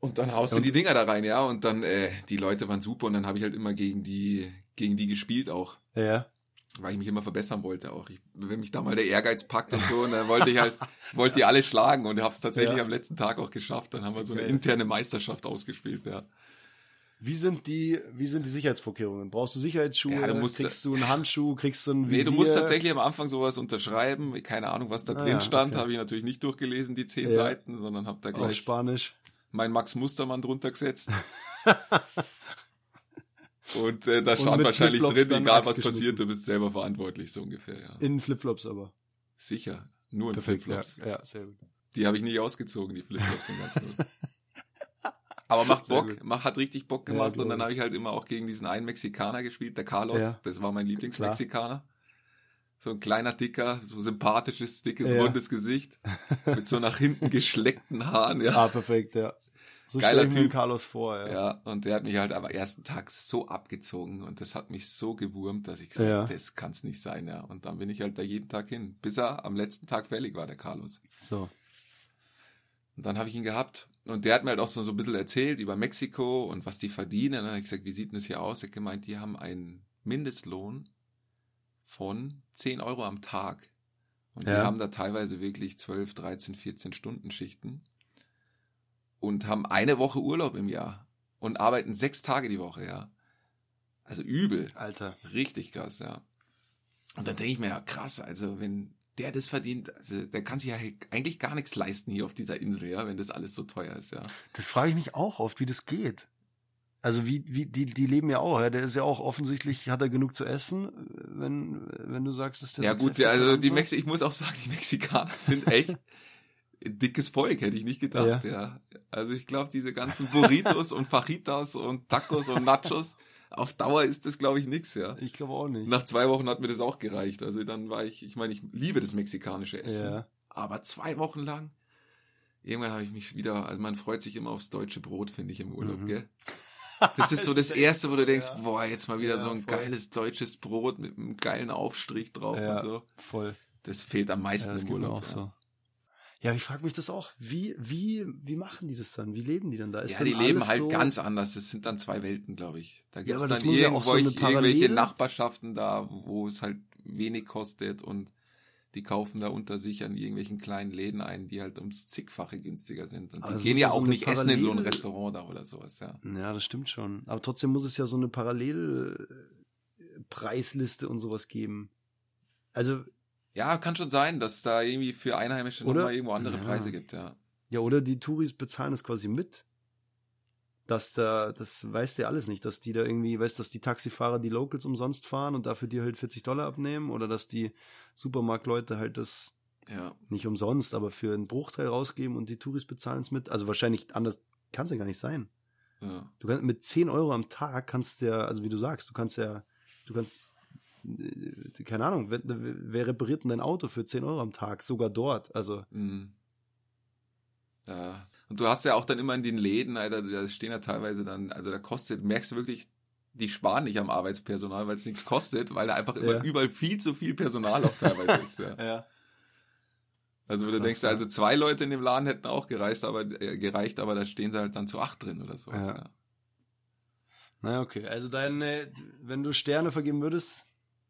Und dann haust du die Dinger da rein, ja. Und dann, äh, die Leute waren super und dann habe ich halt immer gegen die, gegen die gespielt auch. Ja. weil ich mich immer verbessern wollte auch. Ich, wenn mich da mal der Ehrgeiz packt und so, und dann wollte ich halt, ich wollte die alle schlagen und habe es tatsächlich Ja. am letzten Tag auch geschafft. Dann haben wir so eine interne Meisterschaft ausgespielt, ja. Wie sind die, wie sind die Sicherheitsvorkehrungen? Brauchst du Sicherheitsschuhe? Ja, du musst- kriegst du einen Handschuh? Kriegst du ein Nee, Visier? du musst tatsächlich am Anfang sowas unterschreiben. Keine Ahnung, was da Ah, drin ja, stand, okay. habe ich natürlich nicht durchgelesen, die zehn Ja. Seiten, sondern habe da auf gleich Spanisch. mein Max Mustermann drunter gesetzt. Und äh, da stand wahrscheinlich drin, egal was passiert, du bist selber verantwortlich, so ungefähr, ja. In Flipflops aber. Sicher. Nur in Perfekt, Flipflops. ja, ja, sehr gut. Die habe ich nicht ausgezogen, die Flipflops im ganzen Null. Aber macht Bock, macht, hat richtig Bock Ja, gemacht glaub und dann habe ich halt immer auch gegen diesen einen Mexikaner gespielt, der Carlos, Ja. das war mein Lieblingsmexikaner. So ein kleiner, dicker, so sympathisches, dickes, Ja. rundes Gesicht, mit so nach hinten geschleckten Haaren, ja. Ah, perfekt, ja. So Geiler Typ. Carlos vor, ja. Ja, und der hat mich halt am ersten Tag so abgezogen und das hat mich so gewurmt, dass ich gesagt Ja. habe, das kann's nicht sein, ja. Und dann bin ich halt da jeden Tag hin, bis er am letzten Tag fällig war, der Carlos. So. Und dann habe ich ihn gehabt und der hat mir halt auch so, so ein bisschen erzählt über Mexiko und was die verdienen. Und dann habe ich gesagt, wie sieht denn das hier aus? Er hat gemeint, die haben einen Mindestlohn von 10 Euro am Tag. Und die Ja. haben da teilweise wirklich 12, 13, 14 Stunden Schichten und haben eine Woche Urlaub im Jahr und arbeiten sechs Tage die Woche, ja. Also übel. Alter. Richtig krass, ja. Und dann denke ich mir, ja, krass, also wenn der das verdient, also der kann sich ja eigentlich gar nichts leisten hier auf dieser Insel, ja, wenn das alles so teuer ist, ja. Das frage ich mich auch oft, wie das geht. Also wie, wie, die, die leben ja auch, ja. Der ist ja auch offensichtlich, hat er genug zu essen, wenn, wenn du sagst, dass der Ja so gut, ja, also die? Mexi ich muss auch sagen, die Mexikaner sind echt dickes Volk, hätte ich nicht gedacht, ja. Also ich glaube, diese ganzen Burritos und Fajitas und Tacos und Nachos, auf Dauer ist das, glaube ich, nix, ja. Ich glaube auch nicht. Nach zwei Wochen hat mir das auch gereicht. Also dann war ich, ich meine, ich liebe das mexikanische Essen. Ja. Aber zwei Wochen lang, irgendwann habe ich mich wieder, also man freut sich immer aufs deutsche Brot, finde ich, im Urlaub, Mhm. gell? Das ist so das Erste, wo du denkst, Ja. boah, jetzt mal wieder Ja, so ein voll. geiles deutsches Brot mit einem geilen Aufstrich drauf Ja. und so. Voll. Das fehlt am Ja, meisten das im Urlaub. auch ja. so. Ja, ich frage mich das auch. Wie, wie, wie machen die das dann? Wie leben die dann da? Ist Ja, die leben halt so, ganz anders. Das sind dann zwei Welten, glaube ich. Da gibt es das dann ja irgendwo auch so irgendwelche Nachbarschaften da, wo es halt wenig kostet und die kaufen da unter sich an irgendwelchen kleinen Läden ein, die halt ums zigfache günstiger sind. Und Aber die gehen ja ja so auch eine nicht essen in so ein Parallel- Restaurant da oder sowas, ja. Ja, das stimmt schon. Aber trotzdem muss es ja so eine Parallelpreisliste und sowas geben. Also, Ja, kann schon sein, dass da irgendwie für Einheimische Oder? nochmal irgendwo andere Ja. Preise gibt, ja. ja, oder die Touris bezahlen das quasi mit. Dass da, das weißt du ja alles nicht, dass die da irgendwie, weißt dass die Taxifahrer die Locals umsonst fahren und dafür dir halt 40 Dollar abnehmen oder dass die Supermarktleute halt das Ja, nicht umsonst, aber für einen Bruchteil rausgeben und die Touris bezahlen es mit. Also wahrscheinlich anders kann es ja gar nicht sein. ja. Du kannst mit 10 Euro am Tag kannst ja, also wie du sagst, du kannst ja, du kannst, keine Ahnung, wer, wer repariert denn dein Auto für 10 Euro am Tag? Sogar dort. Also, Mhm. Ja. Und du hast ja auch dann immer in den Läden, Alter, da stehen ja teilweise dann, also da kostet, merkst du wirklich, die sparen nicht am Arbeitspersonal, weil es nichts kostet, weil da einfach immer Ja. überall viel zu viel Personal auch teilweise ist. Ja. ja. Also wo du Krass, denkst, also zwei Leute in dem Laden hätten auch gereicht, aber äh, gereicht, aber da stehen sie halt dann zu acht drin oder sowas. Ja. Ja. Na okay, also deine, wenn du Sterne vergeben würdest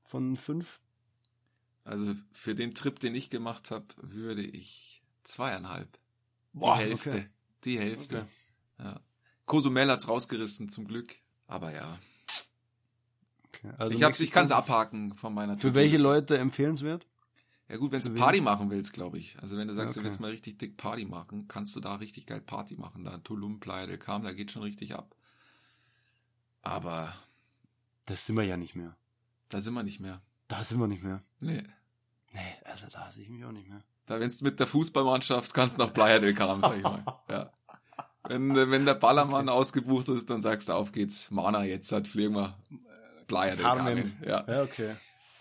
von fünf, Also für den Trip, den ich gemacht habe, würde ich zweieinhalb. Boah, die Hälfte. okay. Die Hälfte. Okay. Ja. Cozumel hat's rausgerissen, zum Glück. Aber ja. okay. Also ich hab's, ich kann's abhaken von meiner Für welche. Leute empfehlenswert? Ja gut, wenn für du wen? Party machen willst, glaube ich. Also wenn du sagst, Okay. du willst mal richtig dick Party machen, kannst du da richtig geil Party machen. Da Tulum, Playa del Carmen, da geht schon richtig ab. Aber Das sind wir ja nicht mehr. Da sind wir nicht mehr. Da sind wir nicht mehr. Nee. Nee, also da sehe ich mich auch nicht mehr. Da wenn's mit der Fußballmannschaft kannst nach Playa del Carmen, sag ich mal. Ja. Wenn, wenn der Ballermann ausgebucht ist, dann sagst du, auf geht's. Mana, jetzt hat fliegen wir. Playa del Carmen. Ja. Ja, okay.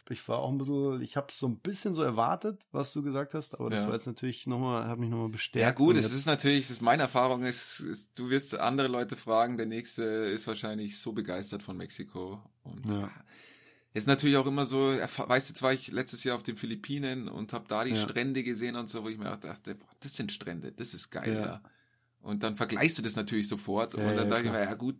Ich war auch ein bisschen, ich habe so ein bisschen so erwartet, was du gesagt hast, aber das Ja. war jetzt natürlich nochmal, hat mich nochmal bestärkt. Ja gut, es ist natürlich, das ist meine Erfahrung ist, ist, du wirst andere Leute fragen, der nächste ist wahrscheinlich so begeistert von Mexiko. Und Ja. Ist natürlich auch immer so, weißt du, jetzt war ich letztes Jahr auf den Philippinen und habe da die Ja. Strände gesehen und so, wo ich mir dachte, boah, das sind Strände, das ist geil, Ja. ja. Und dann vergleichst du das natürlich sofort Ja, und dann dachte ich mir, ja gut,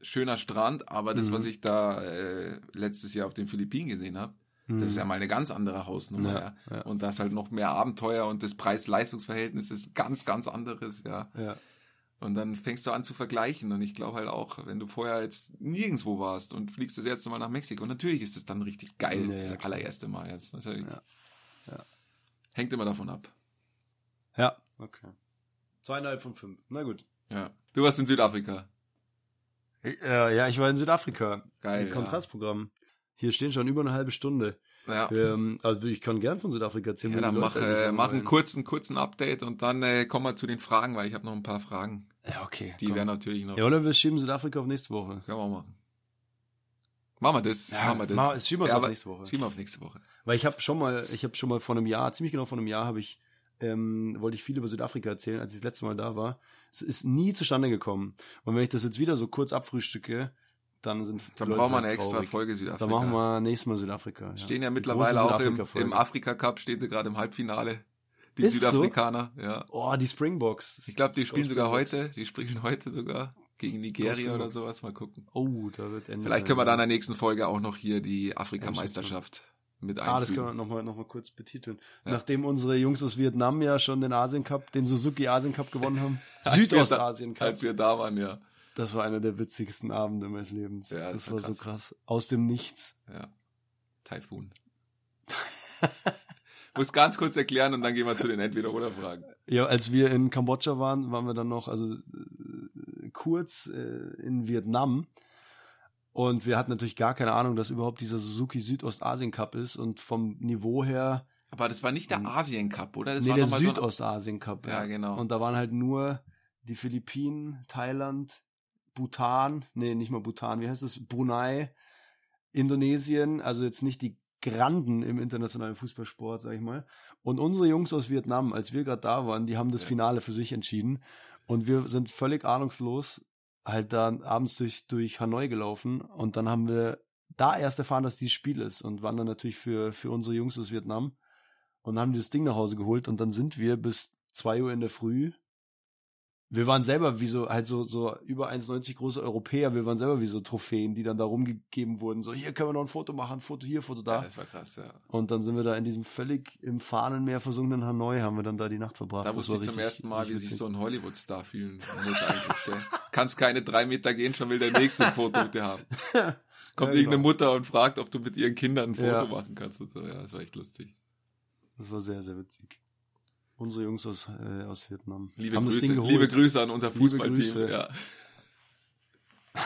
schöner Strand, aber das, Mhm. was ich da äh, letztes Jahr auf den Philippinen gesehen habe, Das ist ja mal eine ganz andere Hausnummer, Mhm. Ja. Und das halt noch mehr Abenteuer und das Preis-Leistungs-Verhältnis ist ganz, ganz anderes, ja. Ja. Und dann fängst du an zu vergleichen. Und ich glaube halt auch, wenn du vorher jetzt nirgendwo warst und fliegst das erste Mal nach Mexiko, natürlich ist es dann richtig geil, Ja, das allererste Mal jetzt, natürlich. Ja. Ja. Hängt immer davon ab. Ja, okay. Zweieinhalb von fünf. Na gut. Ja. Du warst in Südafrika. Äh, ja, ich war in Südafrika. Geil, Im Kontrastprogramm. Hier stehen schon über eine halbe Stunde. Ja. Ähm, also ich kann gern von Südafrika erzählen. Ja, dann mach, äh, mach einen kurzen, kurzen Update und dann äh, kommen wir zu den Fragen, weil ich habe noch ein paar Fragen. Ja, okay. Die komm. wären natürlich noch. Ja, oder wir schieben Südafrika auf nächste Woche. Können wir auch machen. Machen wir das. machen wir das. mach- schieben wir es Ja, auf nächste Woche. Schieben wir auf nächste Woche. Weil ich habe schon mal, ich habe schon mal vor einem Jahr, ziemlich genau vor einem Jahr, habe ich, ähm, wollte ich viel über Südafrika erzählen, als ich das letzte Mal da war. Es ist nie zustande gekommen. Und wenn ich das jetzt wieder so kurz abfrühstücke, dann sind Dann die Leute brauchen wir halt eine extra traurig. Folge Südafrika. Dann machen wir nächstes Mal Südafrika. Ja. Stehen ja mittlerweile auch im, im Afrika Cup, stehen sie gerade im Halbfinale. Die Ist so? Südafrikaner, ja. Oh, die Springboks. Ich glaube, die spielen sogar heute, die spielen heute sogar gegen Nigeria oder sowas, mal gucken. Oh, da wird Ende Vielleicht können wir dann in der nächsten Folge auch noch hier die Afrikameisterschaft mit Ah, das können wir einfügen. nochmal noch mal kurz betiteln. Ja. Nachdem unsere Jungs aus Vietnam ja schon den Asien Cup, den Suzuki Asien Cup gewonnen haben. Südostasien Cup. Als wir da waren, ja. Das war einer der witzigsten Abende meines Lebens. Ja, das, das war, war so krass. Aus dem Nichts. ja. Taifun. Muss ganz kurz erklären und dann gehen wir zu den Entweder-Oder-Fragen. Ja, als wir in Kambodscha waren, waren wir dann noch, also äh, kurz äh, in Vietnam. Und wir hatten natürlich gar keine Ahnung, dass überhaupt dieser Suzuki Südostasien Cup ist. Und vom Niveau her, Aber das war nicht der Ähm, Asien Cup, oder? Das nee, war der Südostasien Cup. Ja, genau. Und da waren halt nur die Philippinen, Thailand, Bhutan, nee, nicht mal Bhutan, wie heißt das? Brunei, Indonesien, also jetzt nicht die Granden im internationalen Fußballsport, sag ich mal. Und unsere Jungs aus Vietnam, als wir gerade da waren, die haben das. Finale für sich entschieden. Und wir sind völlig ahnungslos halt da abends durch, durch Hanoi gelaufen. Und dann haben wir da erst erfahren, dass dieses Spiel ist und waren dann natürlich für, für unsere Jungs aus Vietnam und haben das Ding nach Hause geholt und dann sind wir bis zwei Uhr in der Früh. Wir waren selber wie so, halt so, so über 1,90 große Europäer, wir waren selber wie so Trophäen, die dann da rumgegeben wurden. So, hier können wir noch ein Foto machen, Foto hier, Foto Ja, da. das war krass, ja. Und dann sind wir da in diesem völlig im Fahnenmeer versunkenen Hanoi, haben wir dann da die Nacht verbracht. Da wusste ich zum ersten Mal, wie sich so ein Hollywood-Star fühlen muss eigentlich. Gell? Kannst keine drei Meter gehen, schon will der nächste ein Foto mit dir haben. Kommt Ja, irgendeine genau. Mutter und fragt, ob du mit ihren Kindern ein Foto Ja. machen kannst und so. Ja, das war echt lustig. Das war sehr, sehr witzig. Unsere Jungs aus, äh, aus Vietnam. Liebe haben Grüße, liebe Grüße an unser Fußballteam. Ja.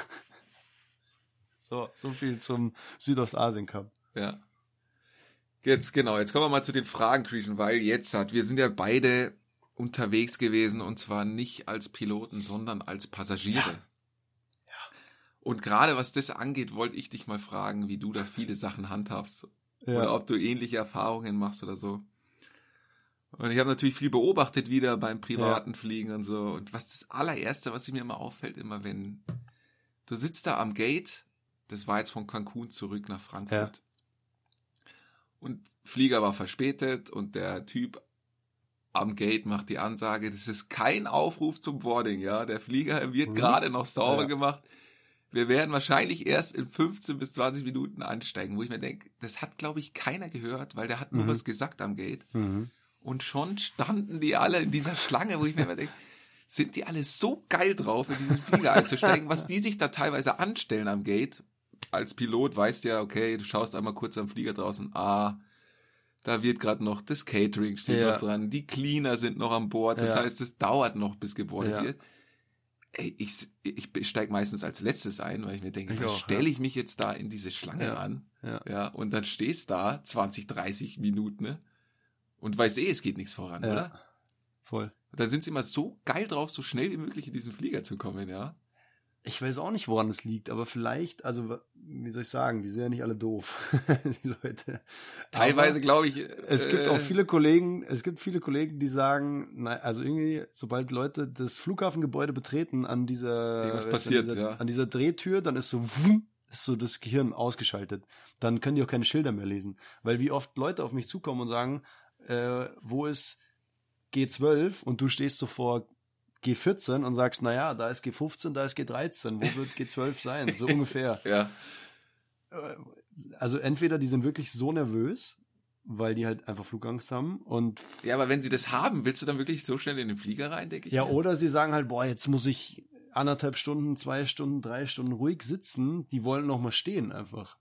So, so viel zum Südostasien Cup. Ja. Jetzt, genau, jetzt kommen wir mal zu den Fragen, Christian, weil jetzt hat, wir sind ja beide unterwegs gewesen und zwar nicht als Piloten, sondern als Passagiere. Und gerade was das angeht, wollte ich dich mal fragen, wie du da viele Sachen handhabst. Oder ob du ähnliche Erfahrungen machst oder so. Und ich habe natürlich viel beobachtet wieder beim privaten Fliegen und so. Und was das allererste, was mir immer auffällt, immer wenn du sitzt da am Gate, das war jetzt von Cancun zurück nach Frankfurt. Und Flieger war verspätet und der Typ am Gate macht die Ansage, das ist kein Aufruf zum Boarding, ja. Der Flieger wird Mhm. gerade noch sauber Ja. gemacht. Wir werden wahrscheinlich erst in 15 bis 20 Minuten ansteigen, wo ich mir denke, das hat, glaube ich, keiner gehört, weil der hat nur Mhm. was gesagt am Gate. Mhm. Und schon standen die alle in dieser Schlange, wo ich mir immer denke, sind die alle so geil drauf, in diesen Flieger einzusteigen, was die sich da teilweise anstellen am Gate. Als Pilot weißt du ja, okay, du schaust einmal kurz am Flieger draußen, ah, da wird gerade noch das Catering steht Ja. noch dran, die Cleaner sind noch an Bord, das Ja. heißt, es dauert noch, bis gebordet Ja. wird. Ey, ich, ich steige meistens als letztes ein, weil ich mir denke, Ich stelle ich mich jetzt da in diese Schlange an? Ja. Ja, und dann stehst da 20, 30 Minuten, ne? Und weißt eh, es geht nichts voran, Ja. oder? Voll. Und dann sind sie immer so geil drauf, so schnell wie möglich in diesen Flieger zu kommen, ja? Ich weiß auch nicht, woran es liegt, aber vielleicht, also wie soll ich sagen, die sind ja nicht alle doof, die Leute. Teilweise glaube ich. es gibt äh, auch viele Kollegen, es gibt viele Kollegen, die sagen, na, also irgendwie, sobald Leute das Flughafengebäude betreten an dieser, passiert, an dieser, ja. an dieser Drehtür, dann ist so, wumm, ist so das Gehirn ausgeschaltet. Dann können die auch keine Schilder mehr lesen. Weil wie oft Leute auf mich zukommen und sagen, äh, wo ist G12 und du stehst so vor G14 und sagst, naja, da ist G15, da ist G13, wo wird G12 sein? So ungefähr. Ja, Äh, also entweder die sind wirklich so nervös, weil die halt einfach Flugangst haben und Ja, aber wenn sie das haben, willst du dann wirklich so schnell in den Flieger rein, denke ich? ja, mir? oder sie sagen halt, boah, jetzt muss ich anderthalb Stunden, zwei Stunden, drei Stunden ruhig sitzen. Die wollen noch mal stehen einfach.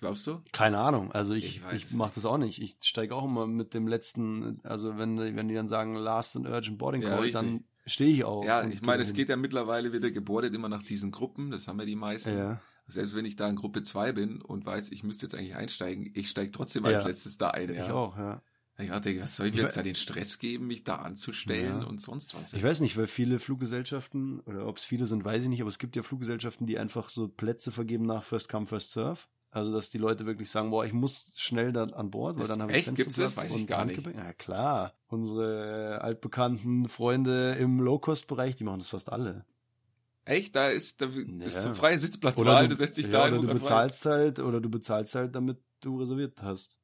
Glaubst du? Keine Ahnung. Also ich, Ich ich, mache das auch nicht. Ich steige auch immer mit dem letzten, also wenn, die- wenn die dann sagen Last and Urgent Boarding Ja, Call, richtig. dann stehe ich auch. Ja, ich meine, es hin. geht ja mittlerweile wieder gebordet immer nach diesen Gruppen, das haben ja die meisten. Ja, Selbst wenn ich da in Gruppe 2 bin und weiß, ich müsste jetzt eigentlich einsteigen, ich steige trotzdem als Ja. letztes da ein. ich Ja. auch, ja. Ich dachte, was soll ich Ich jetzt da den Stress geben, mich da anzustellen Ja. und sonst was? Ich weiß nicht, weil viele Fluggesellschaften, oder ob es viele sind, weiß ich nicht, aber es gibt ja Fluggesellschaften, die einfach so Plätze vergeben nach First Come, First Serve. Also, dass die Leute wirklich sagen, boah, ich muss schnell da an Bord, weil Das- dann habe echt? ich Gibt's das? Weiß ich gar nicht. Ja, klar. Unsere altbekannten Freunde im Low-Cost-Bereich, die machen das fast alle. Echt? Da ist, da Ja. ist so freie Sitzplatzwahl, du, setzt dich ja, da oder und du dann frei- bezahlst halt, oder du bezahlst halt, damit du reserviert hast.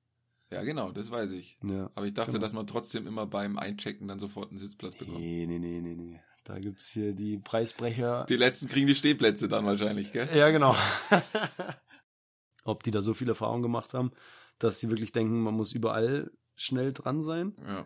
Ja, genau, das weiß ich. Ja. Aber ich dachte, Genau. dass man trotzdem immer beim Einchecken dann sofort einen Sitzplatz bekommt. Nee, nee, nee, nee, nee. Da gibt's hier die Preisbrecher. Die letzten kriegen die Stehplätze dann wahrscheinlich, gell? Ja, genau. Ob die da so viel Erfahrung gemacht haben, dass sie wirklich denken, man muss überall schnell dran sein. Ja.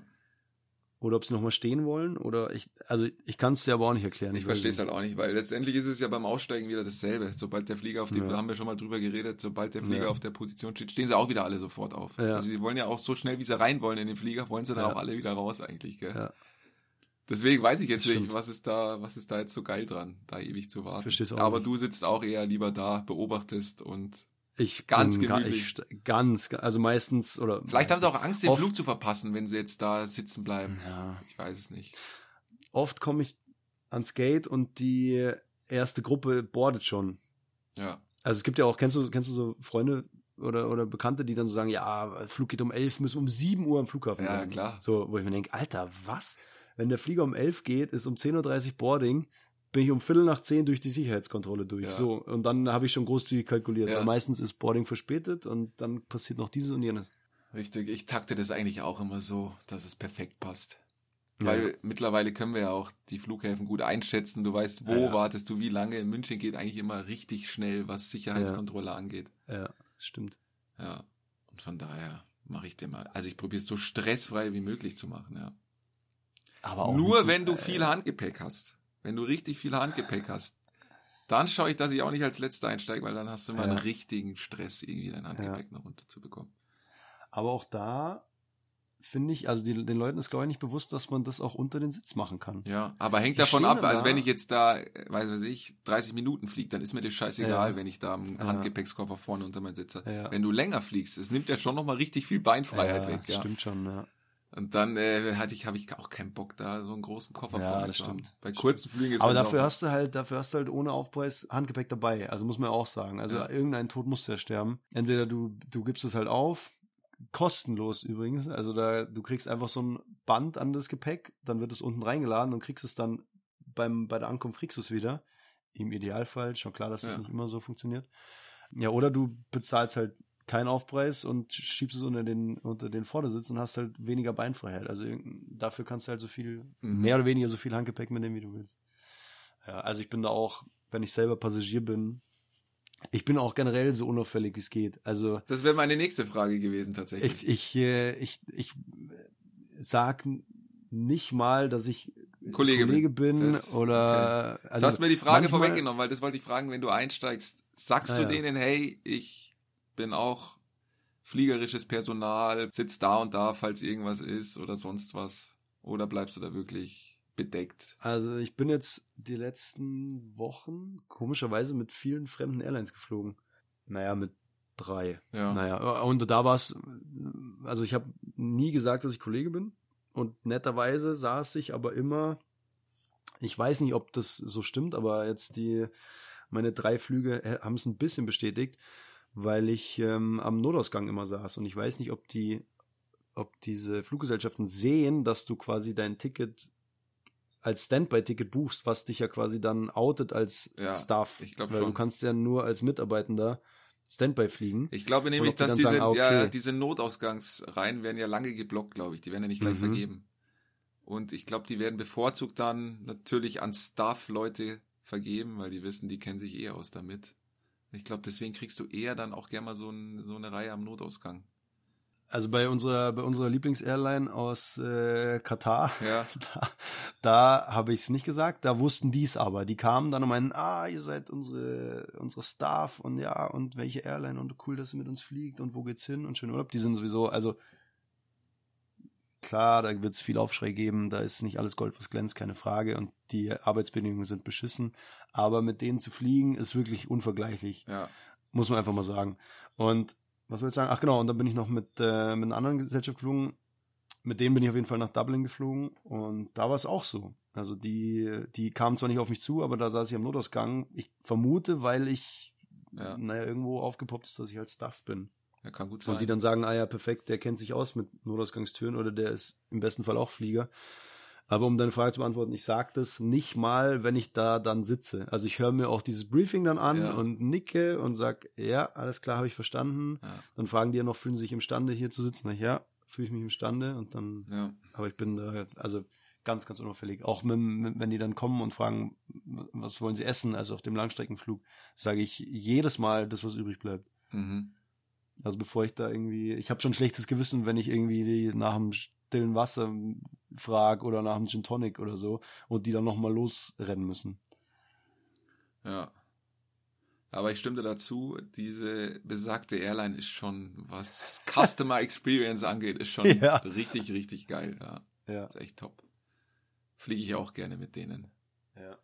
Oder ob sie nochmal stehen wollen. Oder ich, also ich kann es dir aber auch nicht erklären. Ich verstehe es halt auch nicht, weil letztendlich ist es ja beim Aussteigen wieder dasselbe. Sobald der Flieger auf die, Ja. haben wir schon mal drüber geredet, sobald der Flieger Ja. auf der Position steht, stehen sie auch wieder alle sofort auf. Ja. Also die wollen ja auch so schnell, wie sie rein wollen in den Flieger, wollen sie dann auch alle wieder raus eigentlich, gell? Ja. Deswegen weiß ich jetzt Das nicht, stimmt. was ist da, was ist da jetzt so geil dran, da ewig zu warten. Auch Aber nicht. du sitzt auch eher lieber da, beobachtest und Ich Ganz bin gemütlich. ich ganz, also meistens oder vielleicht haben sie auch Angst, den Oft- Flug zu verpassen, wenn sie jetzt da sitzen bleiben. Ja, Ich weiß es nicht. oft komme ich ans Gate und die erste Gruppe boardet schon. Ja. Also es gibt ja auch, kennst du, kennst du so Freunde oder, oder Bekannte, die dann so sagen, ja, Flug geht um elf, müssen um sieben Uhr am Flughafen Ja, sein. klar. So, wo ich mir denke, Alter, was? Wenn der Flieger um elf geht, ist um 10.30 Uhr Boarding, bin ich um Viertel nach zehn durch die Sicherheitskontrolle durch. Ja. So, und dann habe ich schon großzügig kalkuliert. Ja. Weil meistens ist Boarding verspätet und dann passiert noch dieses und jenes. Richtig, ich takte das eigentlich auch immer so, dass es perfekt passt. Ja. Weil mittlerweile können wir ja auch die Flughäfen gut einschätzen. Du weißt, wo Ja, wartest du, wie lange. In München geht eigentlich immer richtig schnell, was Sicherheitskontrolle angeht. Ja, das stimmt. Ja. Und von daher mache ich den mal. Also ich probiere es so stressfrei wie möglich zu machen, ja. Aber Nur nicht- wenn du äh, viel Handgepäck hast. Wenn du richtig viel Handgepäck hast. Dann schaue ich, dass ich auch nicht als letzter einsteige, weil dann hast du mal Ja. einen richtigen Stress, irgendwie dein Handgepäck noch runterzubekommen. Aber auch da finde ich, also die, den Leuten ist glaube ich nicht bewusst, dass man das auch unter den Sitz machen kann. Ja, aber hängt Die davon ab, also da. wenn ich jetzt da, weiß was ich, 30 Minuten fliege, dann ist mir das scheißegal, Ja. wenn ich da einen Ja. Handgepäckskoffer vorne unter meinen Sitz habe. Ja. Wenn du länger fliegst, es nimmt ja schon nochmal richtig viel Beinfreiheit ja, weg, ja. Stimmt schon, ja. Und dann äh, hatte ich, habe ich auch keinen Bock, da so einen großen Koffer Ja, das zu haben. stimmt. Bei Das kurzen Flügen ist Aber dafür hast du halt, dafür hast du halt ohne Aufpreis Handgepäck dabei. Also muss man ja auch sagen. Also Ja. irgendein Tod muss ja sterben. Entweder du, du gibst es halt auf, kostenlos übrigens. Also da, du kriegst einfach so ein Band an das Gepäck, dann wird es unten reingeladen und kriegst es dann beim, bei der Ankunft kriegst du es wieder. Im Idealfall, schon klar, dass das Ja. nicht immer so funktioniert. Ja, oder du bezahlst halt keinen Aufpreis und schiebst es unter den, unter den Vordersitz und hast halt weniger Beinfreiheit. Also dafür kannst du halt so viel, Mhm. mehr oder weniger so viel Handgepäck mitnehmen, wie du willst. Ja, also ich bin da auch, wenn ich selber Passagier bin, ich bin auch generell so unauffällig, wie es geht. Also Das wäre meine nächste Frage gewesen, tatsächlich. ich, ich, äh, ich, ich sag nicht mal, dass ich Kollege Kollege, bin. Das- oder also du hast mir die Frage manchmal- vorweggenommen, weil das wollte ich fragen, wenn du einsteigst, sagst Ah, du ja. denen, hey, ich bin auch fliegerisches Personal, sitz da und da, falls irgendwas ist oder sonst was? Oder bleibst du da wirklich bedeckt? Also ich bin jetzt die letzten Wochen komischerweise mit vielen fremden Airlines geflogen. Naja, mit drei. Ja. Naja, und da war es, also ich habe nie gesagt, dass ich Kollege bin. Und netterweise saß ich aber immer, ich weiß nicht, ob das so stimmt, aber jetzt die, meine drei Flüge haben es ein bisschen bestätigt, weil ich ähm, am Notausgang immer saß. Und ich weiß nicht, ob die, ob diese Fluggesellschaften sehen, dass du quasi dein Ticket als Standby-Ticket buchst, was dich ja quasi dann outet als Ja, Staff. ich glaub Weil schon. du kannst ja nur als Mitarbeitender Standby fliegen. Ich glaube nämlich, die dass dann diese, sagen, ah, ja, okay. diese Notausgangsreihen werden ja lange geblockt, glaube ich. Die werden ja nicht gleich Mhm. vergeben. Und ich glaube, die werden bevorzugt dann natürlich an Staff-Leute vergeben, weil die wissen, die kennen sich eh aus damit. Ich glaube, deswegen kriegst du eher dann auch gerne mal so, ein, so eine Reihe am Notausgang. Also bei unserer, bei unserer Lieblingsairline aus äh, Katar, Ja. da, da habe ich es nicht gesagt, da wussten die es aber. Die kamen dann und meinten, ah, ihr seid unsere, unsere Staff und ja, und welche Airline und cool, dass ihr mit uns fliegt und wo geht's hin und schönen Urlaub. Die sind sowieso, also klar, da wird es viel Aufschrei geben, da ist nicht alles Gold, was glänzt, keine Frage. Und die Arbeitsbedingungen sind beschissen. Aber mit denen zu fliegen ist wirklich unvergleichlich Ja. muss man einfach mal sagen. Und was soll ich sagen? Ach genau, und dann bin ich noch mit, äh, mit einer anderen Gesellschaft geflogen. Mit denen bin ich auf jeden Fall nach Dublin geflogen und da war es auch so. Also die, die kamen zwar nicht auf mich zu, aber da saß ich am Notausgang. Ich vermute, weil ich, Ja. naja, irgendwo aufgepoppt ist, dass ich halt Staff bin. Ja, kann gut sein. Und die dann sagen, ah ja, perfekt, der kennt sich aus mit Notausgangstüren oder der ist im besten Fall auch Flieger. Aber um deine Frage zu beantworten, ich sage das nicht mal, wenn ich da dann sitze. Also ich höre mir auch dieses Briefing dann an Ja. und nicke und sag, ja, alles klar, habe ich verstanden. Ja. Dann fragen die ja noch, fühlen sie sich imstande hier zu sitzen? Ich, ja, fühle ich mich imstande und dann, ja. aber ich bin da, also ganz, ganz unauffällig. Auch mit, wenn die dann kommen und fragen, was wollen sie essen, also auf dem Langstreckenflug, sage ich jedes Mal das, was übrig bleibt. Mhm. Also bevor ich da irgendwie, ich habe schon schlechtes Gewissen, wenn ich irgendwie die nach dem stillen Wasser frag oder nach dem Gin Tonic oder so und die dann nochmal losrennen müssen. Ja. Aber ich stimme dir dazu, diese besagte Airline ist schon, was Customer Experience angeht, ist schon Ja. richtig, richtig geil. Ja, Ja. ist echt top. Fliege ich auch gerne mit denen. Ja.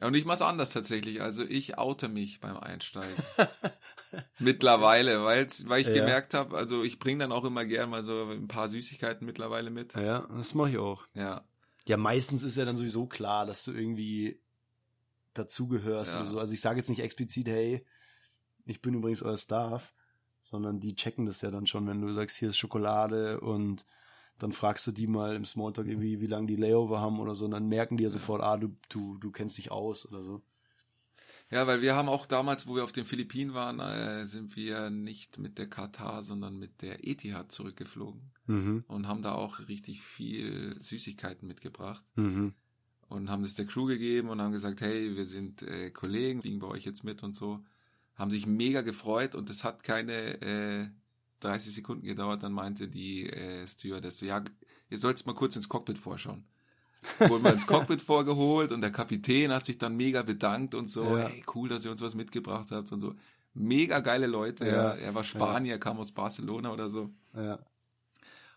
Ja, und ich mach's anders tatsächlich. Also ich oute mich beim Einsteigen. mittlerweile, weil's, weil ich Ja. gemerkt habe, also ich bringe dann auch immer gern mal so ein paar Süßigkeiten mittlerweile mit. ja, das mache ich auch. Ja, Ja, meistens ist ja dann sowieso klar, dass du irgendwie dazugehörst Ja. oder so. Also ich sage jetzt nicht explizit, hey, ich bin übrigens euer Staff, sondern die checken das ja dann schon, wenn du sagst, hier ist Schokolade und dann fragst du die mal im Smalltalk irgendwie, wie lange die Layover haben oder so, und dann merken die ja sofort, ah, du, du, du kennst dich aus oder so. Ja, weil wir haben auch damals, wo wir auf den Philippinen waren, äh, sind wir nicht mit der Katar, sondern mit der Etihad zurückgeflogen Mhm. und haben da auch richtig viel Süßigkeiten mitgebracht Mhm. und haben das der Crew gegeben und haben gesagt, hey, wir sind äh, Kollegen, fliegen bei euch jetzt mit und so. Haben sich mega gefreut und es hat keine äh, 30 Sekunden gedauert, dann meinte die äh, Stewardess, so, ja, ihr sollt's mal kurz ins Cockpit vorschauen. Wurden wir ins Cockpit vorgeholt und der Kapitän hat sich dann mega bedankt und so, Ja. hey, cool, dass ihr uns was mitgebracht habt und so. Mega geile Leute, Ja. ja. er war Spanier, kam aus Barcelona oder so. Ja.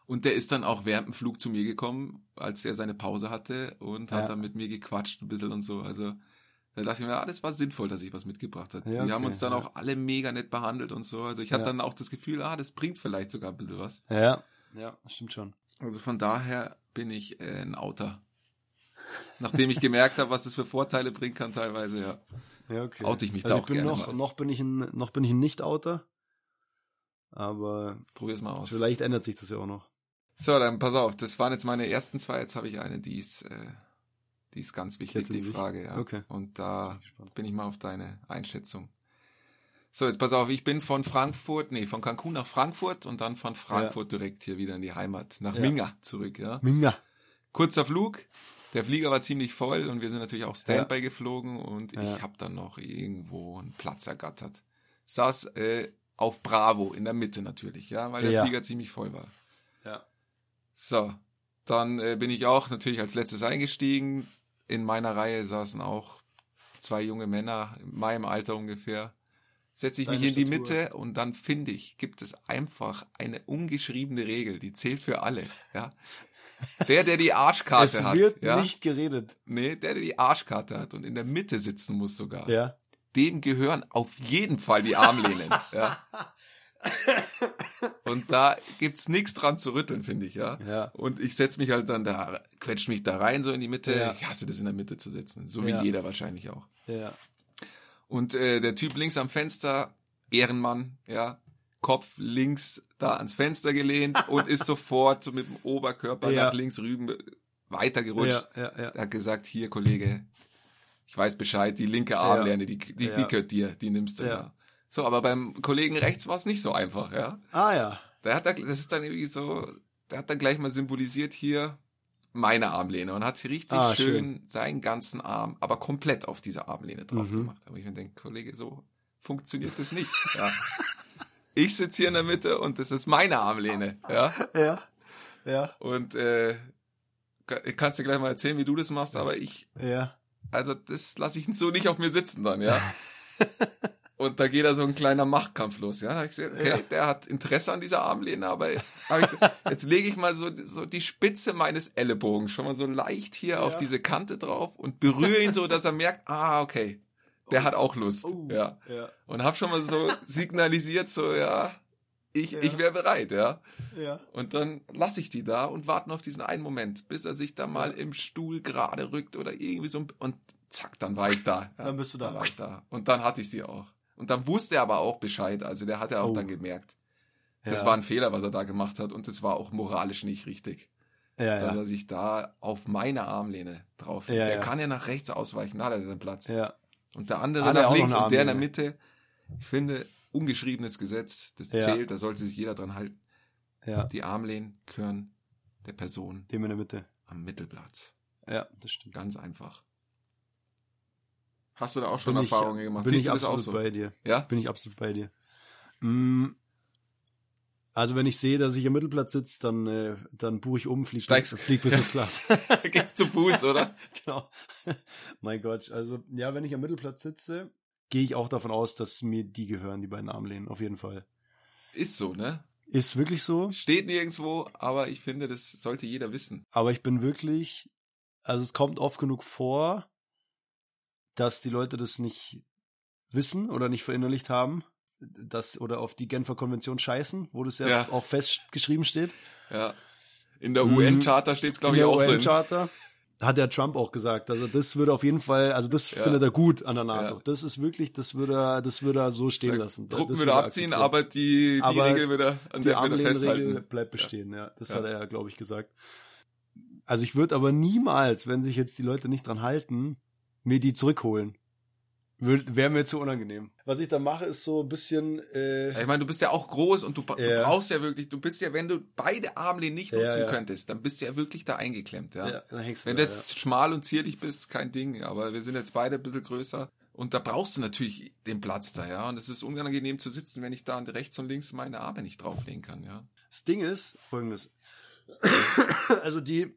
Und der ist dann auch während dem Flug zu mir gekommen, als er seine Pause hatte und hat Ja. dann mit mir gequatscht ein bisschen und so. Also da dachte ich mir, alles war sinnvoll, dass ich was mitgebracht habe. Ja, Die haben uns dann ja. auch alle mega nett behandelt und so. Also ich hatte Ja. dann auch das Gefühl, ah, das bringt vielleicht sogar ein bisschen was. Ja. Ja, das stimmt schon. Also von daher bin ich äh, ein Outer. Nachdem ich gemerkt habe, was das für Vorteile bringen kann teilweise, ja. Ja, okay. Oute ich mich also da ich auch bin gerne noch, mal. noch bin ich ein, noch bin ich ein Nicht-Outer. Aber Probier's mal aus. vielleicht ändert sich das ja auch noch. So, dann pass auf, das waren jetzt meine ersten zwei, jetzt habe ich eine, die ist, äh, die ist ganz wichtig, die? Frage, ja. Okay. Und da ich bin ich mal auf deine Einschätzung. So, jetzt pass auf, ich bin von Frankfurt, nee, von Cancun nach Frankfurt und dann von Frankfurt direkt hier wieder in die Heimat, nach Ja. Minga zurück, ja. Minga. Kurzer Flug, der Flieger war ziemlich voll und wir sind natürlich auch Standby geflogen und Ja. ich habe dann noch irgendwo einen Platz ergattert. Saß äh, auf Bravo, in der Mitte natürlich, ja, weil der Ja. Flieger ziemlich voll war. Ja. So, dann äh, bin ich auch natürlich als letztes eingestiegen. In meiner Reihe saßen auch zwei junge Männer, in meinem Alter ungefähr. Setze ich Deine mich in die Statur. Mitte und dann finde ich, gibt es einfach eine ungeschriebene Regel, die zählt für alle. Ja. Der, der die Arschkarte Es hat, wird ja, nicht geredet. nee, der, der die Arschkarte hat und in der Mitte sitzen muss sogar, Ja. dem gehören auf jeden Fall die Armlehnen. ja. Und da gibt's nichts dran zu rütteln, finde ich, ja. Ja. Und ich setz mich halt dann da, quetscht mich da rein, so in die Mitte. Ja. Ich hasse das in der Mitte zu sitzen. So wie Ja. jeder wahrscheinlich auch. Ja. Und äh, der Typ links am Fenster, Ehrenmann, ja, Kopf links da ans Fenster gelehnt und ist sofort so mit dem Oberkörper Ja. nach links rüben weitergerutscht. Ja, ja. Er hat gesagt, hier, Kollege, ich weiß Bescheid, die linke Armlehne, die, die, die gehört dir, die nimmst du Ja. So, aber beim Kollegen rechts war es nicht so einfach, ja. Ah ja. Der hat da, das ist dann irgendwie so, der hat dann gleich mal symbolisiert hier meine Armlehne und hat richtig Ah, schön, schön. seinen ganzen Arm, aber komplett auf diese Armlehne drauf Mhm. gemacht. Aber ich mir denke, Kollege, so, funktioniert das nicht. Ja. Ich sitze hier in der Mitte und das ist meine Armlehne. Ja. Ja. Ja. Und äh, ka- kannst dir gleich mal erzählen, wie du das machst, aber ich, Ja. also das lasse ich so nicht auf mir sitzen dann, ja. Und da geht da so ein kleiner Machtkampf los, ja. Da hab ich gesagt, okay, der hat Interesse an dieser Armlehne, aber gesagt, jetzt lege ich mal so, so die Spitze meines Ellenbogens schon mal so leicht hier auf Ja. diese Kante drauf und berühre ihn so, dass er merkt, ah, okay, der hat auch Lust, Oh. ja. Ja. Und hab schon mal so signalisiert, so, ja, ich, Ja. ich wäre bereit, ja. Ja. Und dann lasse ich die da und warte noch auf diesen einen Moment, bis er sich da mal im Stuhl gerade rückt oder irgendwie so und zack, dann war ich da. Ja, Dann bist du da. Dann war ich da. Und dann hatte ich sie auch. Und dann wusste er aber auch Bescheid. Also der hat ja auch Oh. dann gemerkt. Das Ja. war ein Fehler, was er da gemacht hat. Und das war auch moralisch nicht richtig. Ja, Dass ja. er sich da auf meine Armlehne drauflegt. Ja, der kann ja nach rechts ausweichen, da hat er seinen Platz. Und der andere Hat nach links und der in der. Mitte. Ich finde, ungeschriebenes Gesetz, das zählt, da sollte sich jeder dran halten. Ja. Die Armlehnen gehören der Person Dem in der Mitte. am Mittelplatz. Ja, das stimmt. Ganz einfach. Hast du da auch schon Bin ich- Erfahrungen gemacht? Bin Siehst ich absolut so? bei dir. Ja? Bin ich absolut bei dir. Mm, Also wenn ich sehe, dass ich am Mittelplatz sitze, dann, äh, dann buche ich um, flieg, Steigst- flieg Business Class. Gehst zu Fuß, oder? genau. mein Gott, also ja, wenn ich am Mittelplatz sitze, gehe ich auch davon aus, dass mir die gehören, die beiden Armlehnen, auf jeden Fall. Ist so, ne? Ist wirklich so, Steht nirgendwo, aber ich finde, das sollte jeder wissen. aber ich bin wirklich, also es kommt oft genug vor, dass die Leute das nicht wissen oder nicht verinnerlicht haben, dass oder auf die Genfer Konvention scheißen, wo das ja, Ja. auch festgeschrieben steht. Ja. In der Mhm. UN-Charta steht es, glaube ich, In der auch drin. UN-Charta hat der Trump auch gesagt. Also das würde auf jeden Fall, also das Ja. findet er gut an der NATO. Ja. Das ist wirklich, das würde er, das würde er so stehen lassen. Truppen das würde er abziehen, akzeptieren. aber die, die Aber Regel würde, an die der er Armlehnregel festhalten. bleibt bestehen, ja. Das Ja. hat er ja, glaube ich, gesagt. Also ich würde aber niemals, wenn sich jetzt die Leute nicht dran halten, mir die zurückholen. Wäre mir zu unangenehm. Was ich da mache, ist so ein bisschen, äh, Ich meine, du bist ja auch groß und du, Ja. du brauchst ja wirklich, du bist ja, wenn du beide Armlehnen nicht Ja, nutzen ja. könntest, dann bist du ja wirklich da eingeklemmt, ja. ja, dann hängst Wenn da, du jetzt schmal und zierlich bist, kein Ding, aber wir sind jetzt beide ein bisschen größer und da brauchst du natürlich den Platz da, ja. Und es ist unangenehm zu sitzen, wenn ich da rechts und links meine Arme nicht drauflegen kann, ja. Das Ding ist folgendes. Also die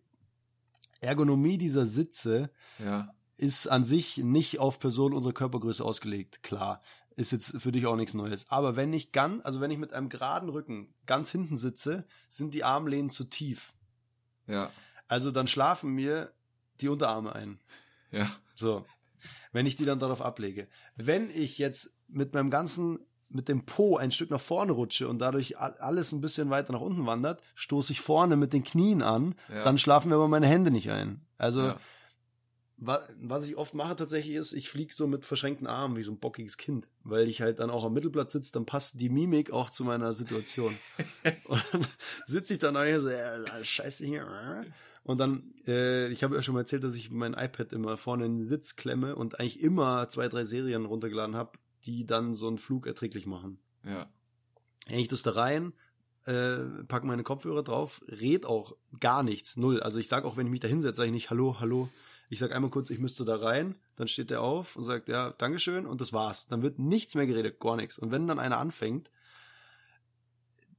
Ergonomie dieser Sitze Ja, ist an sich nicht auf Personen unserer Körpergröße ausgelegt. Klar, ist jetzt für dich auch nichts Neues. Aber wenn ich ganz, also wenn ich mit einem geraden Rücken ganz hinten sitze, sind die Armlehnen zu tief. ja, Also dann schlafen mir die Unterarme ein. ja. So. Wenn ich die dann darauf ablege. Wenn ich jetzt mit meinem ganzen, mit dem Po ein Stück nach vorne rutsche und dadurch alles ein bisschen weiter nach unten wandert, stoße ich vorne mit den Knien an, Ja. dann schlafen mir aber meine Hände nicht ein. Also, ja. Wa was ich oft mache tatsächlich ist, ich fliege so mit verschränkten Armen wie so ein bockiges Kind, weil ich halt dann auch am Mittelplatz sitze, dann passt die Mimik auch zu meiner Situation. und dann sitze ich dann eigentlich so, ja, scheiße hier. äh. Und dann, äh, ich habe ja schon mal erzählt, dass ich mein iPad immer vorne in den Sitz klemme und eigentlich immer zwei, drei Serien runtergeladen habe, die dann so einen Flug erträglich machen. ja. Hänge ich das da rein, äh, pack meine Kopfhörer drauf, red auch gar nichts, null. Also ich sag auch, wenn ich mich da hinsetze, sage ich nicht Hallo, hallo. Ich sag einmal kurz, ich müsste da rein, dann steht der auf und sagt, ja, Dankeschön und das war's. Dann wird nichts mehr geredet, gar nichts. Und wenn dann einer anfängt,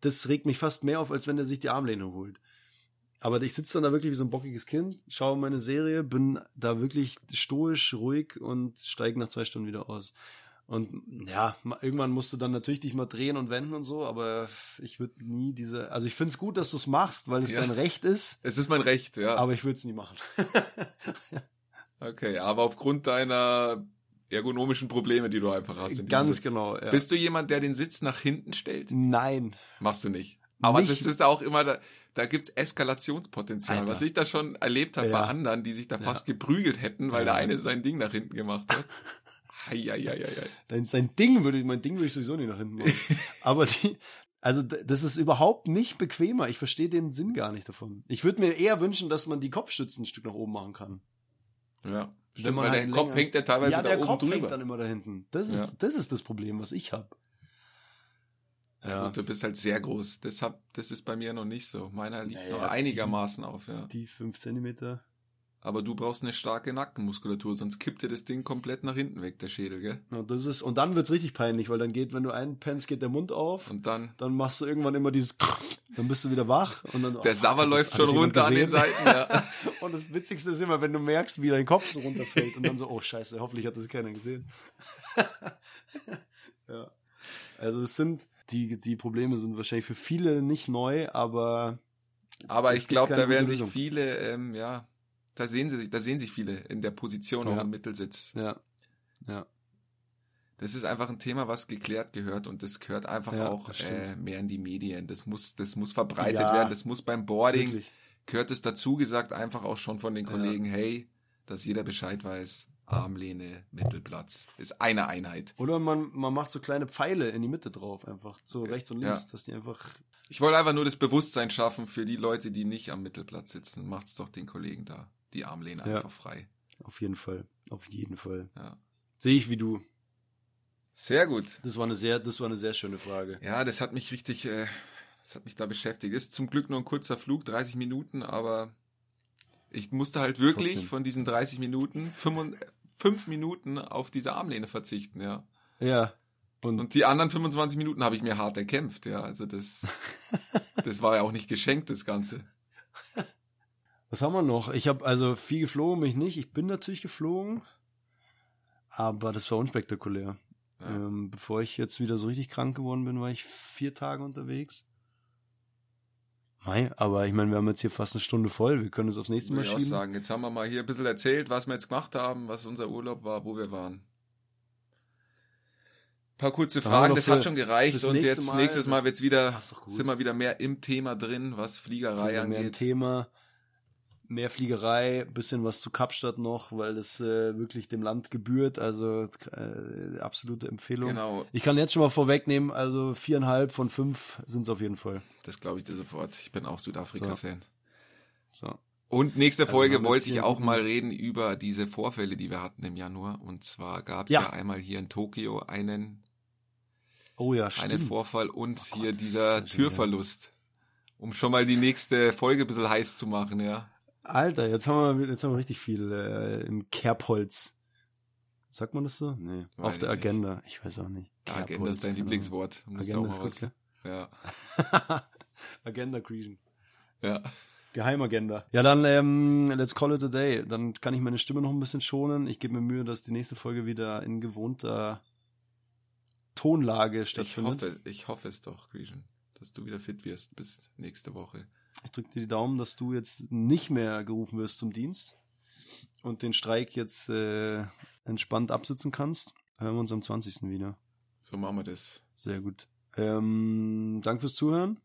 das regt mich fast mehr auf, als wenn er sich die Armlehne holt. Aber ich sitze dann da wirklich wie so ein bockiges Kind, schaue meine Serie, bin da wirklich stoisch, ruhig und steige nach zwei Stunden wieder aus. Und ja, irgendwann musst du dann natürlich dich mal drehen und wenden und so, aber ich würde nie diese, also ich finde es gut, dass du es machst, weil es Ja. dein Recht ist, Es ist mein Recht, ja. aber ich würde es nie machen. okay, aber aufgrund deiner ergonomischen Probleme, die du einfach hast. in Ganz genau. Ja. Bist du jemand, der den Sitz nach hinten stellt? Nein. Machst du nicht. Aber Nicht. das ist auch immer, da, da gibt's Eskalationspotenzial. Alter. Was ich da schon erlebt habe bei Ja. anderen, die sich da fast geprügelt hätten, weil der eine sein Ding nach hinten gemacht hat. Eieieiei. Dein, sein Ding würde ich, mein Ding würde ich sowieso nicht nach hinten machen. aber die, also das ist überhaupt nicht bequemer. Ich verstehe den Sinn gar nicht davon. Ich würde mir eher wünschen, dass man die Kopfstützen ein Stück nach oben machen kann. Ja, stimmt, weil halt der Kopf länger- hängt ja teilweise ja, da der oben Kopf drüber. hängt dann immer da hinten. Das ist, Ja. das ist das Problem, was ich habe. ja. Gut, du bist halt sehr groß. Deshalb, das ist bei mir noch nicht so. Meiner liegt Naja, noch einigermaßen auf, ja. Die fünf Zentimeter. Aber du brauchst eine starke Nackenmuskulatur, sonst kippt dir das Ding komplett nach hinten weg, der Schädel, gell? Ja, das ist, und dann wird's richtig peinlich, weil dann geht, wenn du einpennst, geht der Mund auf. Und dann, dann machst du irgendwann immer dieses, dann bist du wieder wach und dann. der oh, läuft schon runter an den? Seiten, ja. Und das Witzigste ist immer, wenn du merkst, wie dein Kopf so runterfällt und dann so, oh Scheiße, hoffentlich hat das keiner gesehen. ja. Also es sind, die, die Probleme sind wahrscheinlich für viele nicht neu, aber Aber ich glaube, da werden sich viele, ähm, ja, da sehen sie sich, da sehen sich viele in der Position auch Ja. im Mittelsitz. ja. Ja. Das ist einfach ein Thema, was geklärt gehört und das gehört einfach Ja, auch äh, mehr in die Medien. Das muss, das muss verbreitet Ja. werden. Das muss beim Boarding Wirklich. gehört es dazu gesagt, einfach auch schon von den. Kollegen, hey, dass jeder Bescheid weiß. Armlehne, Mittelplatz. Ist eine Einheit. Oder man, man macht so kleine Pfeile in die Mitte drauf, einfach. So rechts und links, Ja. dass die einfach. Ich wollte einfach nur das Bewusstsein schaffen für die Leute, die nicht am Mittelplatz sitzen. Macht's doch den Kollegen da. Die Armlehne Ja. einfach frei. Auf jeden Fall. Auf jeden Fall. Ja. Sehe ich wie du. Sehr gut. Das war eine sehr, das war eine sehr schöne Frage. Ja, das hat mich richtig, äh, das hat mich da beschäftigt. Ist zum Glück nur ein kurzer Flug, 30 Minuten, aber ich musste halt wirklich Trotzdem. von diesen 30 Minuten 5, fünf Minuten auf diese Armlehne verzichten, ja. Ja. Und, Und die anderen 25 Minuten habe ich mir hart erkämpft, ja. Also das, das war ja auch nicht geschenkt, das Ganze. Was haben wir noch? Ich habe also viel geflogen, mich nicht. Ich bin natürlich geflogen, aber das war unspektakulär. Ja. Ähm, bevor ich jetzt wieder so richtig krank geworden bin, war ich vier Tage unterwegs. Mei, aber ich meine, wir haben jetzt hier fast eine Stunde voll. Wir können es aufs nächste Mal Würde ich auch schieben. sagen. Jetzt haben wir mal hier ein bisschen erzählt, was wir jetzt gemacht haben, was unser Urlaub war, wo wir waren. Ein paar kurze Fragen, das hat schon gereicht und jetzt Mal- nächstes Mal wird's wieder, sind wir wieder mehr im Thema drin, was Fliegerei wir mehr im angeht. Thema. Mehr Fliegerei, bisschen was zu Kapstadt noch, weil das äh, wirklich dem Land gebührt. Also äh, absolute Empfehlung. Genau, Ich kann jetzt schon mal vorwegnehmen, also viereinhalb von fünf sind es auf jeden Fall. das glaube ich dir sofort. Ich bin auch Südafrika-Fan. So. Und nächste Also Folge wir wollte ich hier auch mal reden über diese Vorfälle, die wir hatten im Januar. Und zwar gab es ja. Ja. einmal hier in Tokio einen, Oh ja, einen. Vorfall und Oh hier Gott, dieser ja schon Türverlust. Um schon mal die nächste Folge ein bisschen heiß zu machen, ja. Alter, jetzt haben wir, jetzt haben wir richtig viel äh, im Kerbholz. Sagt man das so? Nee. Weiß auf der ich nicht. Agenda. Ich weiß auch nicht. Agenda Kerbholz, ist dein. Lieblingswort. Agenda ist gut, was- Ja, gell? Agenda Creation. ja. Geheimagenda. Ja, dann ähm, let's call it a day. Dann kann ich meine Stimme noch ein bisschen schonen. Ich gebe mir Mühe, dass die nächste Folge wieder in gewohnter Tonlage Ich stattfindet. hoffe, ich hoffe es doch, Grecian, dass du wieder fit wirst bis nächste Woche. Ich drücke dir die Daumen, dass du jetzt nicht mehr gerufen wirst zum Dienst und den Streik jetzt äh, entspannt absitzen kannst. Hören wir uns am 20. wieder. So machen wir das. Sehr gut. Ähm, Danke fürs Zuhören.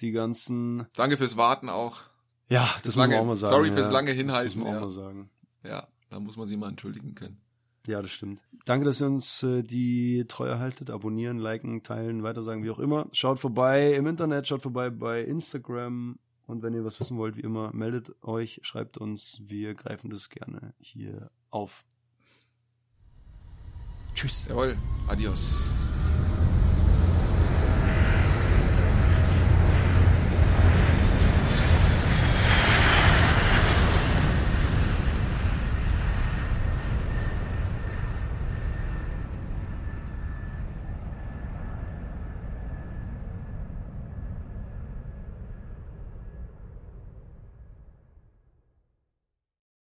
Die ganzen. Danke fürs Warten auch. Ja, das lange- muss man auch mal sagen. sorry fürs ja. lange Hinhalten, Das muss man ja. auch mal sagen. Ja, da muss man sich mal entschuldigen können. Ja, das stimmt. Danke, dass ihr uns äh, die Treue haltet. Abonnieren, liken, teilen, weitersagen, wie auch immer. Schaut vorbei im Internet, schaut vorbei bei Instagram. Und wenn ihr was wissen wollt, wie immer, meldet euch, schreibt uns. Wir greifen das gerne hier auf. Tschüss. Jawohl, adios.